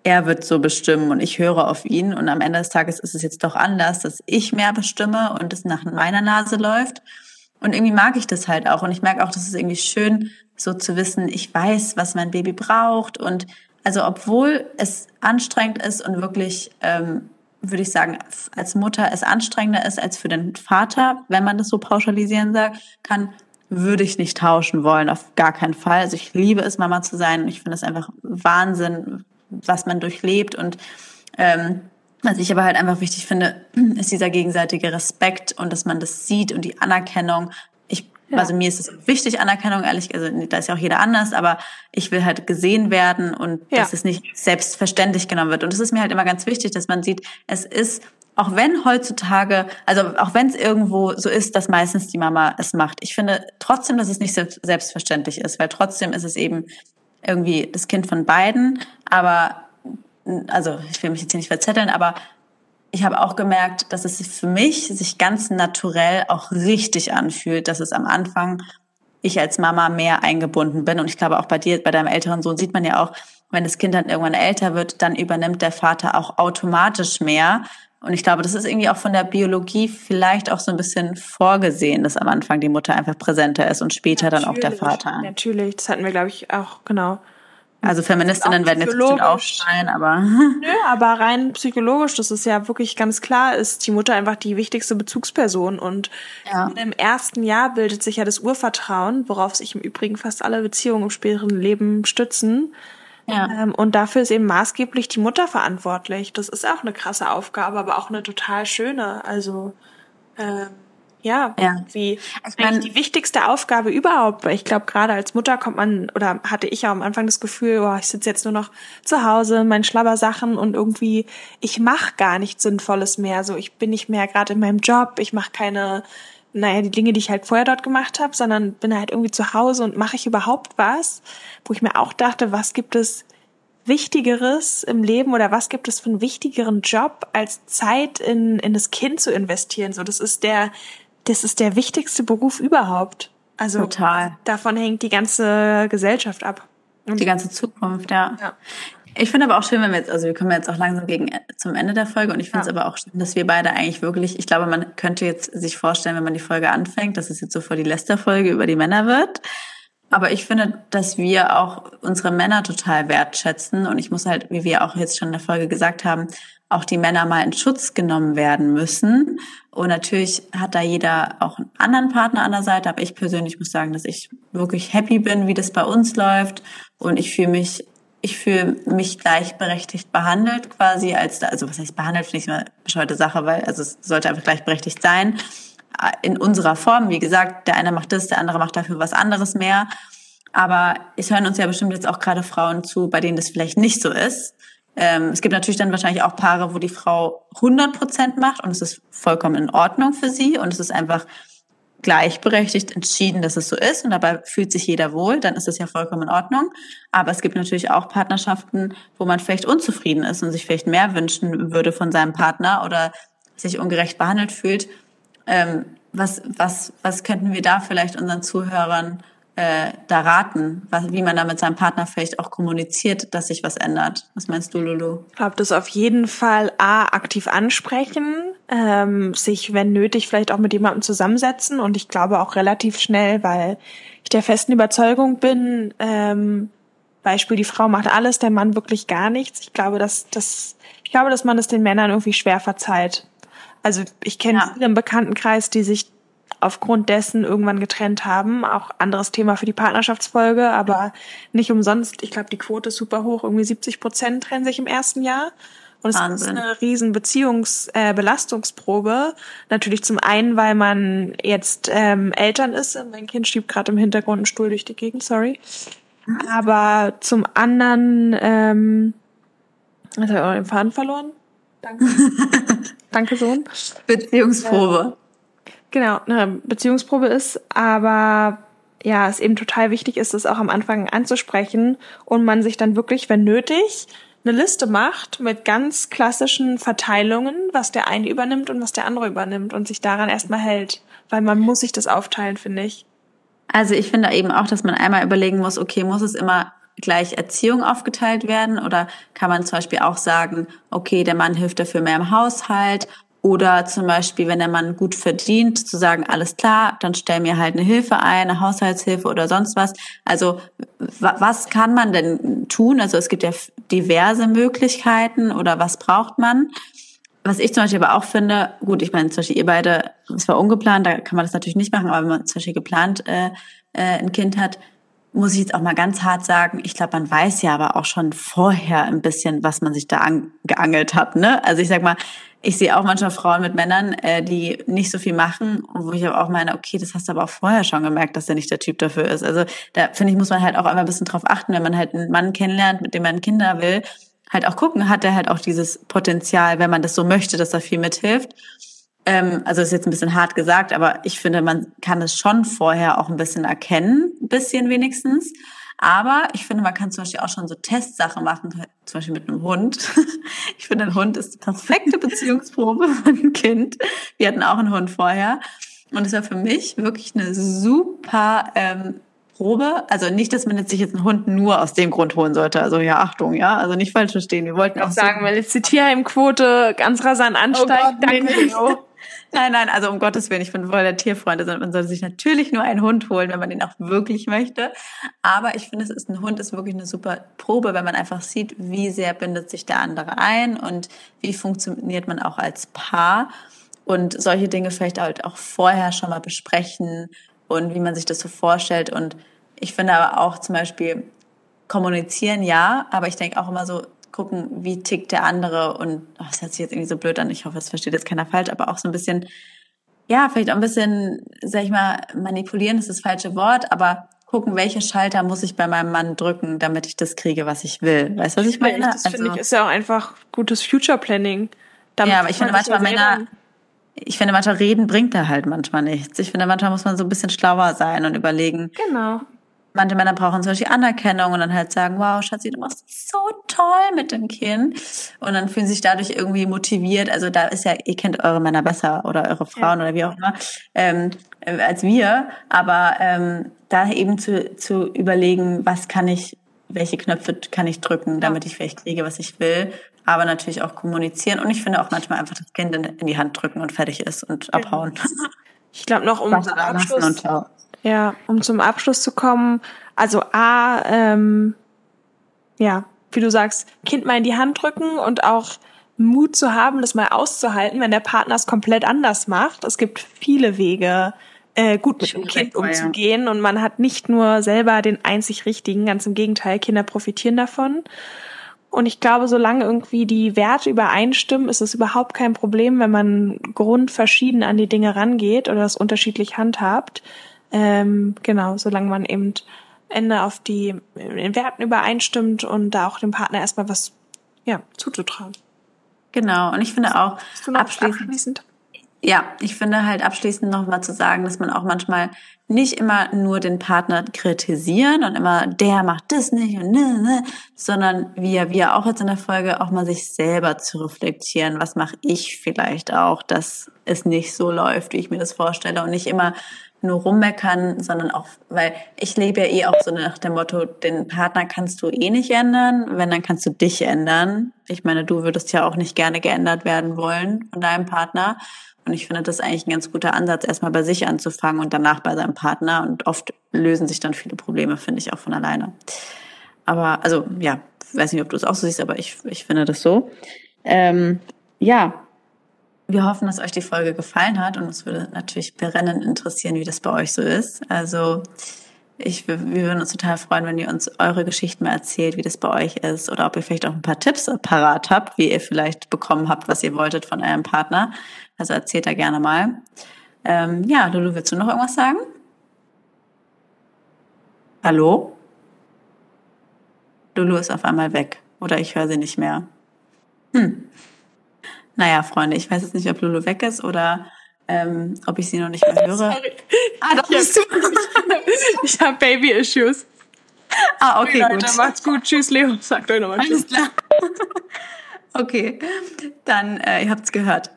er wird so bestimmen und ich höre auf ihn. Und am Ende des Tages ist es jetzt doch anders, dass ich mehr bestimme und es nach meiner Nase läuft. Und irgendwie mag ich das halt auch. Und ich merke auch, dass es irgendwie schön, so zu wissen, ich weiß, was mein Baby braucht und also obwohl es anstrengend ist und wirklich, ähm, würde ich sagen, als Mutter es anstrengender ist als für den Vater, wenn man das so pauschalisieren kann, würde ich nicht tauschen wollen, auf gar keinen Fall. Also ich liebe es, Mama zu sein ich finde es einfach Wahnsinn, was man durchlebt und ähm, was ich aber halt einfach wichtig finde, ist dieser gegenseitige Respekt und dass man das sieht und die Anerkennung, ja. Also mir ist es wichtig, Anerkennung, ehrlich, also da ist ja auch jeder anders, aber ich will halt gesehen werden und ja. dass es nicht selbstverständlich genommen wird. Und es ist mir halt immer ganz wichtig, dass man sieht, es ist, auch wenn heutzutage, also auch wenn es irgendwo so ist, dass meistens die Mama es macht, ich finde trotzdem, dass es nicht selbstverständlich ist, weil trotzdem ist es eben irgendwie das Kind von beiden, aber also ich will mich jetzt hier nicht verzetteln, aber ich habe auch gemerkt, dass es für mich sich ganz naturell auch richtig anfühlt, dass es am Anfang ich als Mama mehr eingebunden bin. Und ich glaube auch bei dir, bei deinem älteren Sohn sieht man ja auch, wenn das Kind dann irgendwann älter wird, dann übernimmt der Vater auch automatisch mehr. Und ich glaube, das ist irgendwie auch von der Biologie vielleicht auch so ein bisschen vorgesehen, dass am Anfang die Mutter einfach präsenter ist und später natürlich, dann auch der Vater. Natürlich, das hatten wir, glaube ich, auch genau also Feministinnen werden jetzt bestimmt aufschreien, aber. Nö, aber rein psychologisch, das ist ja wirklich ganz klar, ist die Mutter einfach die wichtigste Bezugsperson. Und ja. im ersten Jahr bildet sich ja das Urvertrauen, worauf sich im Übrigen fast alle Beziehungen im späteren Leben stützen. Ja. Ähm, und dafür ist eben maßgeblich die Mutter verantwortlich. Das ist auch eine krasse Aufgabe, aber auch eine total schöne. Also ähm, ja, ja. wie ich mein, die wichtigste Aufgabe überhaupt. Weil ich glaube, gerade als Mutter kommt man, oder hatte ich ja am Anfang das Gefühl, oh, ich sitze jetzt nur noch zu Hause, mein Schlabbersachen und irgendwie, ich mache gar nichts Sinnvolles mehr. So, ich bin nicht mehr gerade in meinem Job, ich mache keine, naja, die Dinge, die ich halt vorher dort gemacht habe, sondern bin halt irgendwie zu Hause und mache ich überhaupt was, wo ich mir auch dachte, was gibt es Wichtigeres im Leben oder was gibt es für einen wichtigeren Job, als Zeit in, in das Kind zu investieren? So, das ist der das ist der wichtigste Beruf überhaupt. Also Total. davon hängt die ganze Gesellschaft ab. Und die ganze Zukunft, ja. ja. Ich finde aber auch schön, wenn wir jetzt, also wir kommen jetzt auch langsam gegen zum Ende der Folge und ich finde es ja. aber auch schön, dass wir beide eigentlich wirklich, ich glaube, man könnte jetzt sich vorstellen, wenn man die Folge anfängt, dass es jetzt so vor die Lästerfolge über die Männer wird. Aber ich finde, dass wir auch unsere Männer total wertschätzen und ich muss halt, wie wir auch jetzt schon in der Folge gesagt haben, auch die Männer mal in Schutz genommen werden müssen. Und natürlich hat da jeder auch einen anderen Partner an der Seite, aber ich persönlich muss sagen, dass ich wirklich happy bin, wie das bei uns läuft. Und ich fühle mich, ich fühle mich gleichberechtigt behandelt quasi als, also was heißt behandelt, finde ich immer eine bescheuerte Sache, weil, also es sollte einfach gleichberechtigt sein. in unserer Form. Wie gesagt, der eine macht das, der andere macht dafür was anderes mehr. Aber es hören uns ja bestimmt jetzt auch gerade Frauen zu, bei denen das vielleicht nicht so ist. Ähm, es gibt natürlich dann wahrscheinlich auch Paare, wo die Frau 100 Prozent macht und es ist vollkommen in Ordnung für sie und es ist einfach gleichberechtigt entschieden, dass es so ist und dabei fühlt sich jeder wohl, dann ist es ja vollkommen in Ordnung. Aber es gibt natürlich auch Partnerschaften, wo man vielleicht unzufrieden ist und sich vielleicht mehr wünschen würde von seinem Partner oder sich ungerecht behandelt fühlt. Ähm, was, was, was könnten wir da vielleicht unseren Zuhörern äh, da raten, was, wie man da mit seinem Partner vielleicht auch kommuniziert, dass sich was ändert. Was meinst du, Lulu? Ich glaube, das auf jeden Fall A, aktiv ansprechen, ähm, sich, wenn nötig, vielleicht auch mit jemandem zusammensetzen und ich glaube auch relativ schnell, weil ich der festen Überzeugung bin, ähm, Beispiel, die Frau macht alles, der Mann wirklich gar nichts. Ich glaube, dass, dass, ich glaube, dass man es den Männern irgendwie schwer verzeiht. Also ich kenne ja. viele im Bekanntenkreis, die sich aufgrund dessen irgendwann getrennt haben. Auch anderes Thema für die Partnerschaftsfolge, aber nicht umsonst. Ich glaube, die Quote ist super hoch. Irgendwie 70 Prozent trennen sich im ersten Jahr. Und es Wahnsinn. ist eine riesen Beziehungsbelastungsprobe. Äh, Natürlich zum einen, weil man jetzt ähm, Eltern ist. Mein Kind schiebt gerade im Hintergrund einen Stuhl durch die Gegend, sorry. Aber zum anderen, ähm, jetzt habe ich auch den Faden verloren. Danke. Danke, Sohn. Beziehungsprobe genau eine Beziehungsprobe ist, aber ja, es eben total wichtig ist, es auch am Anfang anzusprechen und man sich dann wirklich, wenn nötig, eine Liste macht mit ganz klassischen Verteilungen, was der eine übernimmt und was der andere übernimmt und sich daran erstmal hält, weil man muss sich das aufteilen, finde ich. Also ich finde eben auch, dass man einmal überlegen muss, okay, muss es immer gleich Erziehung aufgeteilt werden oder kann man zum Beispiel auch sagen, okay, der Mann hilft dafür mehr im Haushalt oder zum Beispiel, wenn der Mann gut verdient, zu sagen, alles klar, dann stell mir halt eine Hilfe ein, eine Haushaltshilfe oder sonst was. Also was kann man denn tun? Also es gibt ja diverse Möglichkeiten oder was braucht man? Was ich zum Beispiel aber auch finde, gut, ich meine, zum Beispiel ihr beide, es war ungeplant, da kann man das natürlich nicht machen, aber wenn man zum Beispiel geplant äh, äh, ein Kind hat, muss ich jetzt auch mal ganz hart sagen, ich glaube, man weiß ja aber auch schon vorher ein bisschen, was man sich da angeangelt hat. Ne? Also ich sag mal, ich sehe auch manchmal Frauen mit Männern, äh, die nicht so viel machen, wo ich aber auch meine, okay, das hast du aber auch vorher schon gemerkt, dass der nicht der Typ dafür ist. Also da finde ich, muss man halt auch einmal ein bisschen drauf achten, wenn man halt einen Mann kennenlernt, mit dem man Kinder will, halt auch gucken, hat er halt auch dieses Potenzial, wenn man das so möchte, dass er viel mithilft. Ähm, also ist jetzt ein bisschen hart gesagt, aber ich finde, man kann es schon vorher auch ein bisschen erkennen, ein bisschen wenigstens. Aber ich finde, man kann zum Beispiel auch schon so Testsachen machen, zum Beispiel mit einem Hund. Ich finde, ein Hund ist die perfekte Beziehungsprobe für ein Kind. Wir hatten auch einen Hund vorher. Und es war für mich wirklich eine super ähm, Probe. Also nicht, dass man jetzt sich jetzt einen Hund nur aus dem Grund holen sollte. Also ja, Achtung, ja. Also nicht falsch verstehen. Wir wollten auch sagen, so weil jetzt die Tierheimquote ganz rasant ansteigt. Oh Gott, Danke, Leo. Nein, nein, also um Gottes Willen, ich bin voll der Tierfreund. Also man sollte sich natürlich nur einen Hund holen, wenn man den auch wirklich möchte. Aber ich finde, es ist ein Hund ist wirklich eine super Probe, wenn man einfach sieht, wie sehr bindet sich der andere ein und wie funktioniert man auch als Paar. Und solche Dinge vielleicht halt auch vorher schon mal besprechen und wie man sich das so vorstellt. Und ich finde aber auch zum Beispiel kommunizieren ja, aber ich denke auch immer so, gucken, wie tickt der andere und oh, das hört sich jetzt irgendwie so blöd an, ich hoffe, es versteht jetzt keiner falsch, aber auch so ein bisschen, ja, vielleicht auch ein bisschen, sag ich mal, manipulieren ist das falsche Wort, aber gucken, welche Schalter muss ich bei meinem Mann drücken, damit ich das kriege, was ich will. Weißt du, was ich meine? Das also, finde ich ist ja auch einfach gutes Future Planning. Damit ja, aber ich finde manchmal Männer, ich finde manchmal reden bringt da halt manchmal nichts. Ich finde manchmal muss man so ein bisschen schlauer sein und überlegen. Genau manche Männer brauchen zum Beispiel Anerkennung und dann halt sagen, wow, Schatzi, du machst so toll mit dem Kind. Und dann fühlen sich dadurch irgendwie motiviert. Also da ist ja, ihr kennt eure Männer besser oder eure Frauen ja. oder wie auch immer, ähm, äh, als wir. Aber ähm, da eben zu, zu überlegen, was kann ich, welche Knöpfe kann ich drücken, damit ich vielleicht kriege, was ich will. Aber natürlich auch kommunizieren. Und ich finde auch manchmal einfach das Kind in, in die Hand drücken und fertig ist und abhauen. Ich glaube noch um Abschluss, ja, um zum Abschluss zu kommen. Also A, ähm, ja, wie du sagst, Kind mal in die Hand drücken und auch Mut zu haben, das mal auszuhalten, wenn der Partner es komplett anders macht. Es gibt viele Wege, äh, gut mit dem Kind umzugehen und man hat nicht nur selber den einzig richtigen, ganz im Gegenteil, Kinder profitieren davon. Und ich glaube, solange irgendwie die Werte übereinstimmen, ist es überhaupt kein Problem, wenn man grundverschieden an die Dinge rangeht oder das unterschiedlich handhabt. Ähm, genau, solange man eben Ende auf die in Werten übereinstimmt und da auch dem Partner erstmal was ja, zuzutrauen. Genau, und ich finde auch abschließend, abschließend ja, ich finde halt abschließend nochmal zu sagen, dass man auch manchmal nicht immer nur den Partner kritisieren und immer der macht das nicht und ne, ne, sondern wie ja wir auch jetzt in der Folge auch mal sich selber zu reflektieren, was mache ich vielleicht auch, dass es nicht so läuft, wie ich mir das vorstelle und nicht immer nur rummeckern, sondern auch, weil ich lebe ja eh auch so nach dem Motto, den Partner kannst du eh nicht ändern, wenn, dann kannst du dich ändern. Ich meine, du würdest ja auch nicht gerne geändert werden wollen von deinem Partner. Und ich finde das eigentlich ein ganz guter Ansatz, erstmal bei sich anzufangen und danach bei seinem Partner. Und oft lösen sich dann viele Probleme, finde ich, auch von alleine. Aber, also, ja, weiß nicht, ob du es auch so siehst, aber ich, ich finde das so. Ähm, ja, wir hoffen, dass euch die Folge gefallen hat und uns würde natürlich brennend interessieren, wie das bei euch so ist. Also, ich, wir würden uns total freuen, wenn ihr uns eure Geschichten mal erzählt, wie das bei euch ist oder ob ihr vielleicht auch ein paar Tipps parat habt, wie ihr vielleicht bekommen habt, was ihr wolltet von eurem Partner. Also erzählt da gerne mal. Ähm, ja, Lulu, willst du noch irgendwas sagen? Hallo? Lulu ist auf einmal weg oder ich höre sie nicht mehr. Hm. Naja, Freunde, ich weiß jetzt nicht, ob Lulu weg ist oder ähm, ob ich sie noch nicht mehr höre. Sorry. Ah, doch bist du. ich habe Baby-Issues. Ah, okay, Leute, gut. Macht's gut. Tschüss, Leo. Sagt euch nochmal Tschüss. Alles klar. okay, dann, äh, ihr habt's gehört.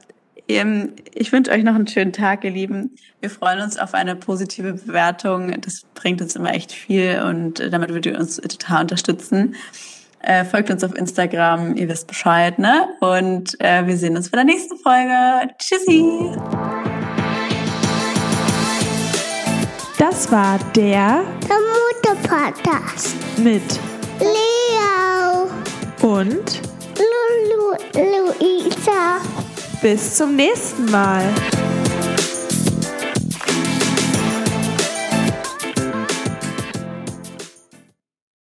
Ähm, ich wünsche euch noch einen schönen Tag, ihr Lieben. Wir freuen uns auf eine positive Bewertung. Das bringt uns immer echt viel und damit würdet ihr uns total unterstützen. Äh, folgt uns auf Instagram, ihr wisst Bescheid, ne? Und äh, wir sehen uns bei der nächsten Folge. Tschüssi! Das war der, der Mutter-Podcast mit Leo und Lulu Luisa. Bis zum nächsten Mal.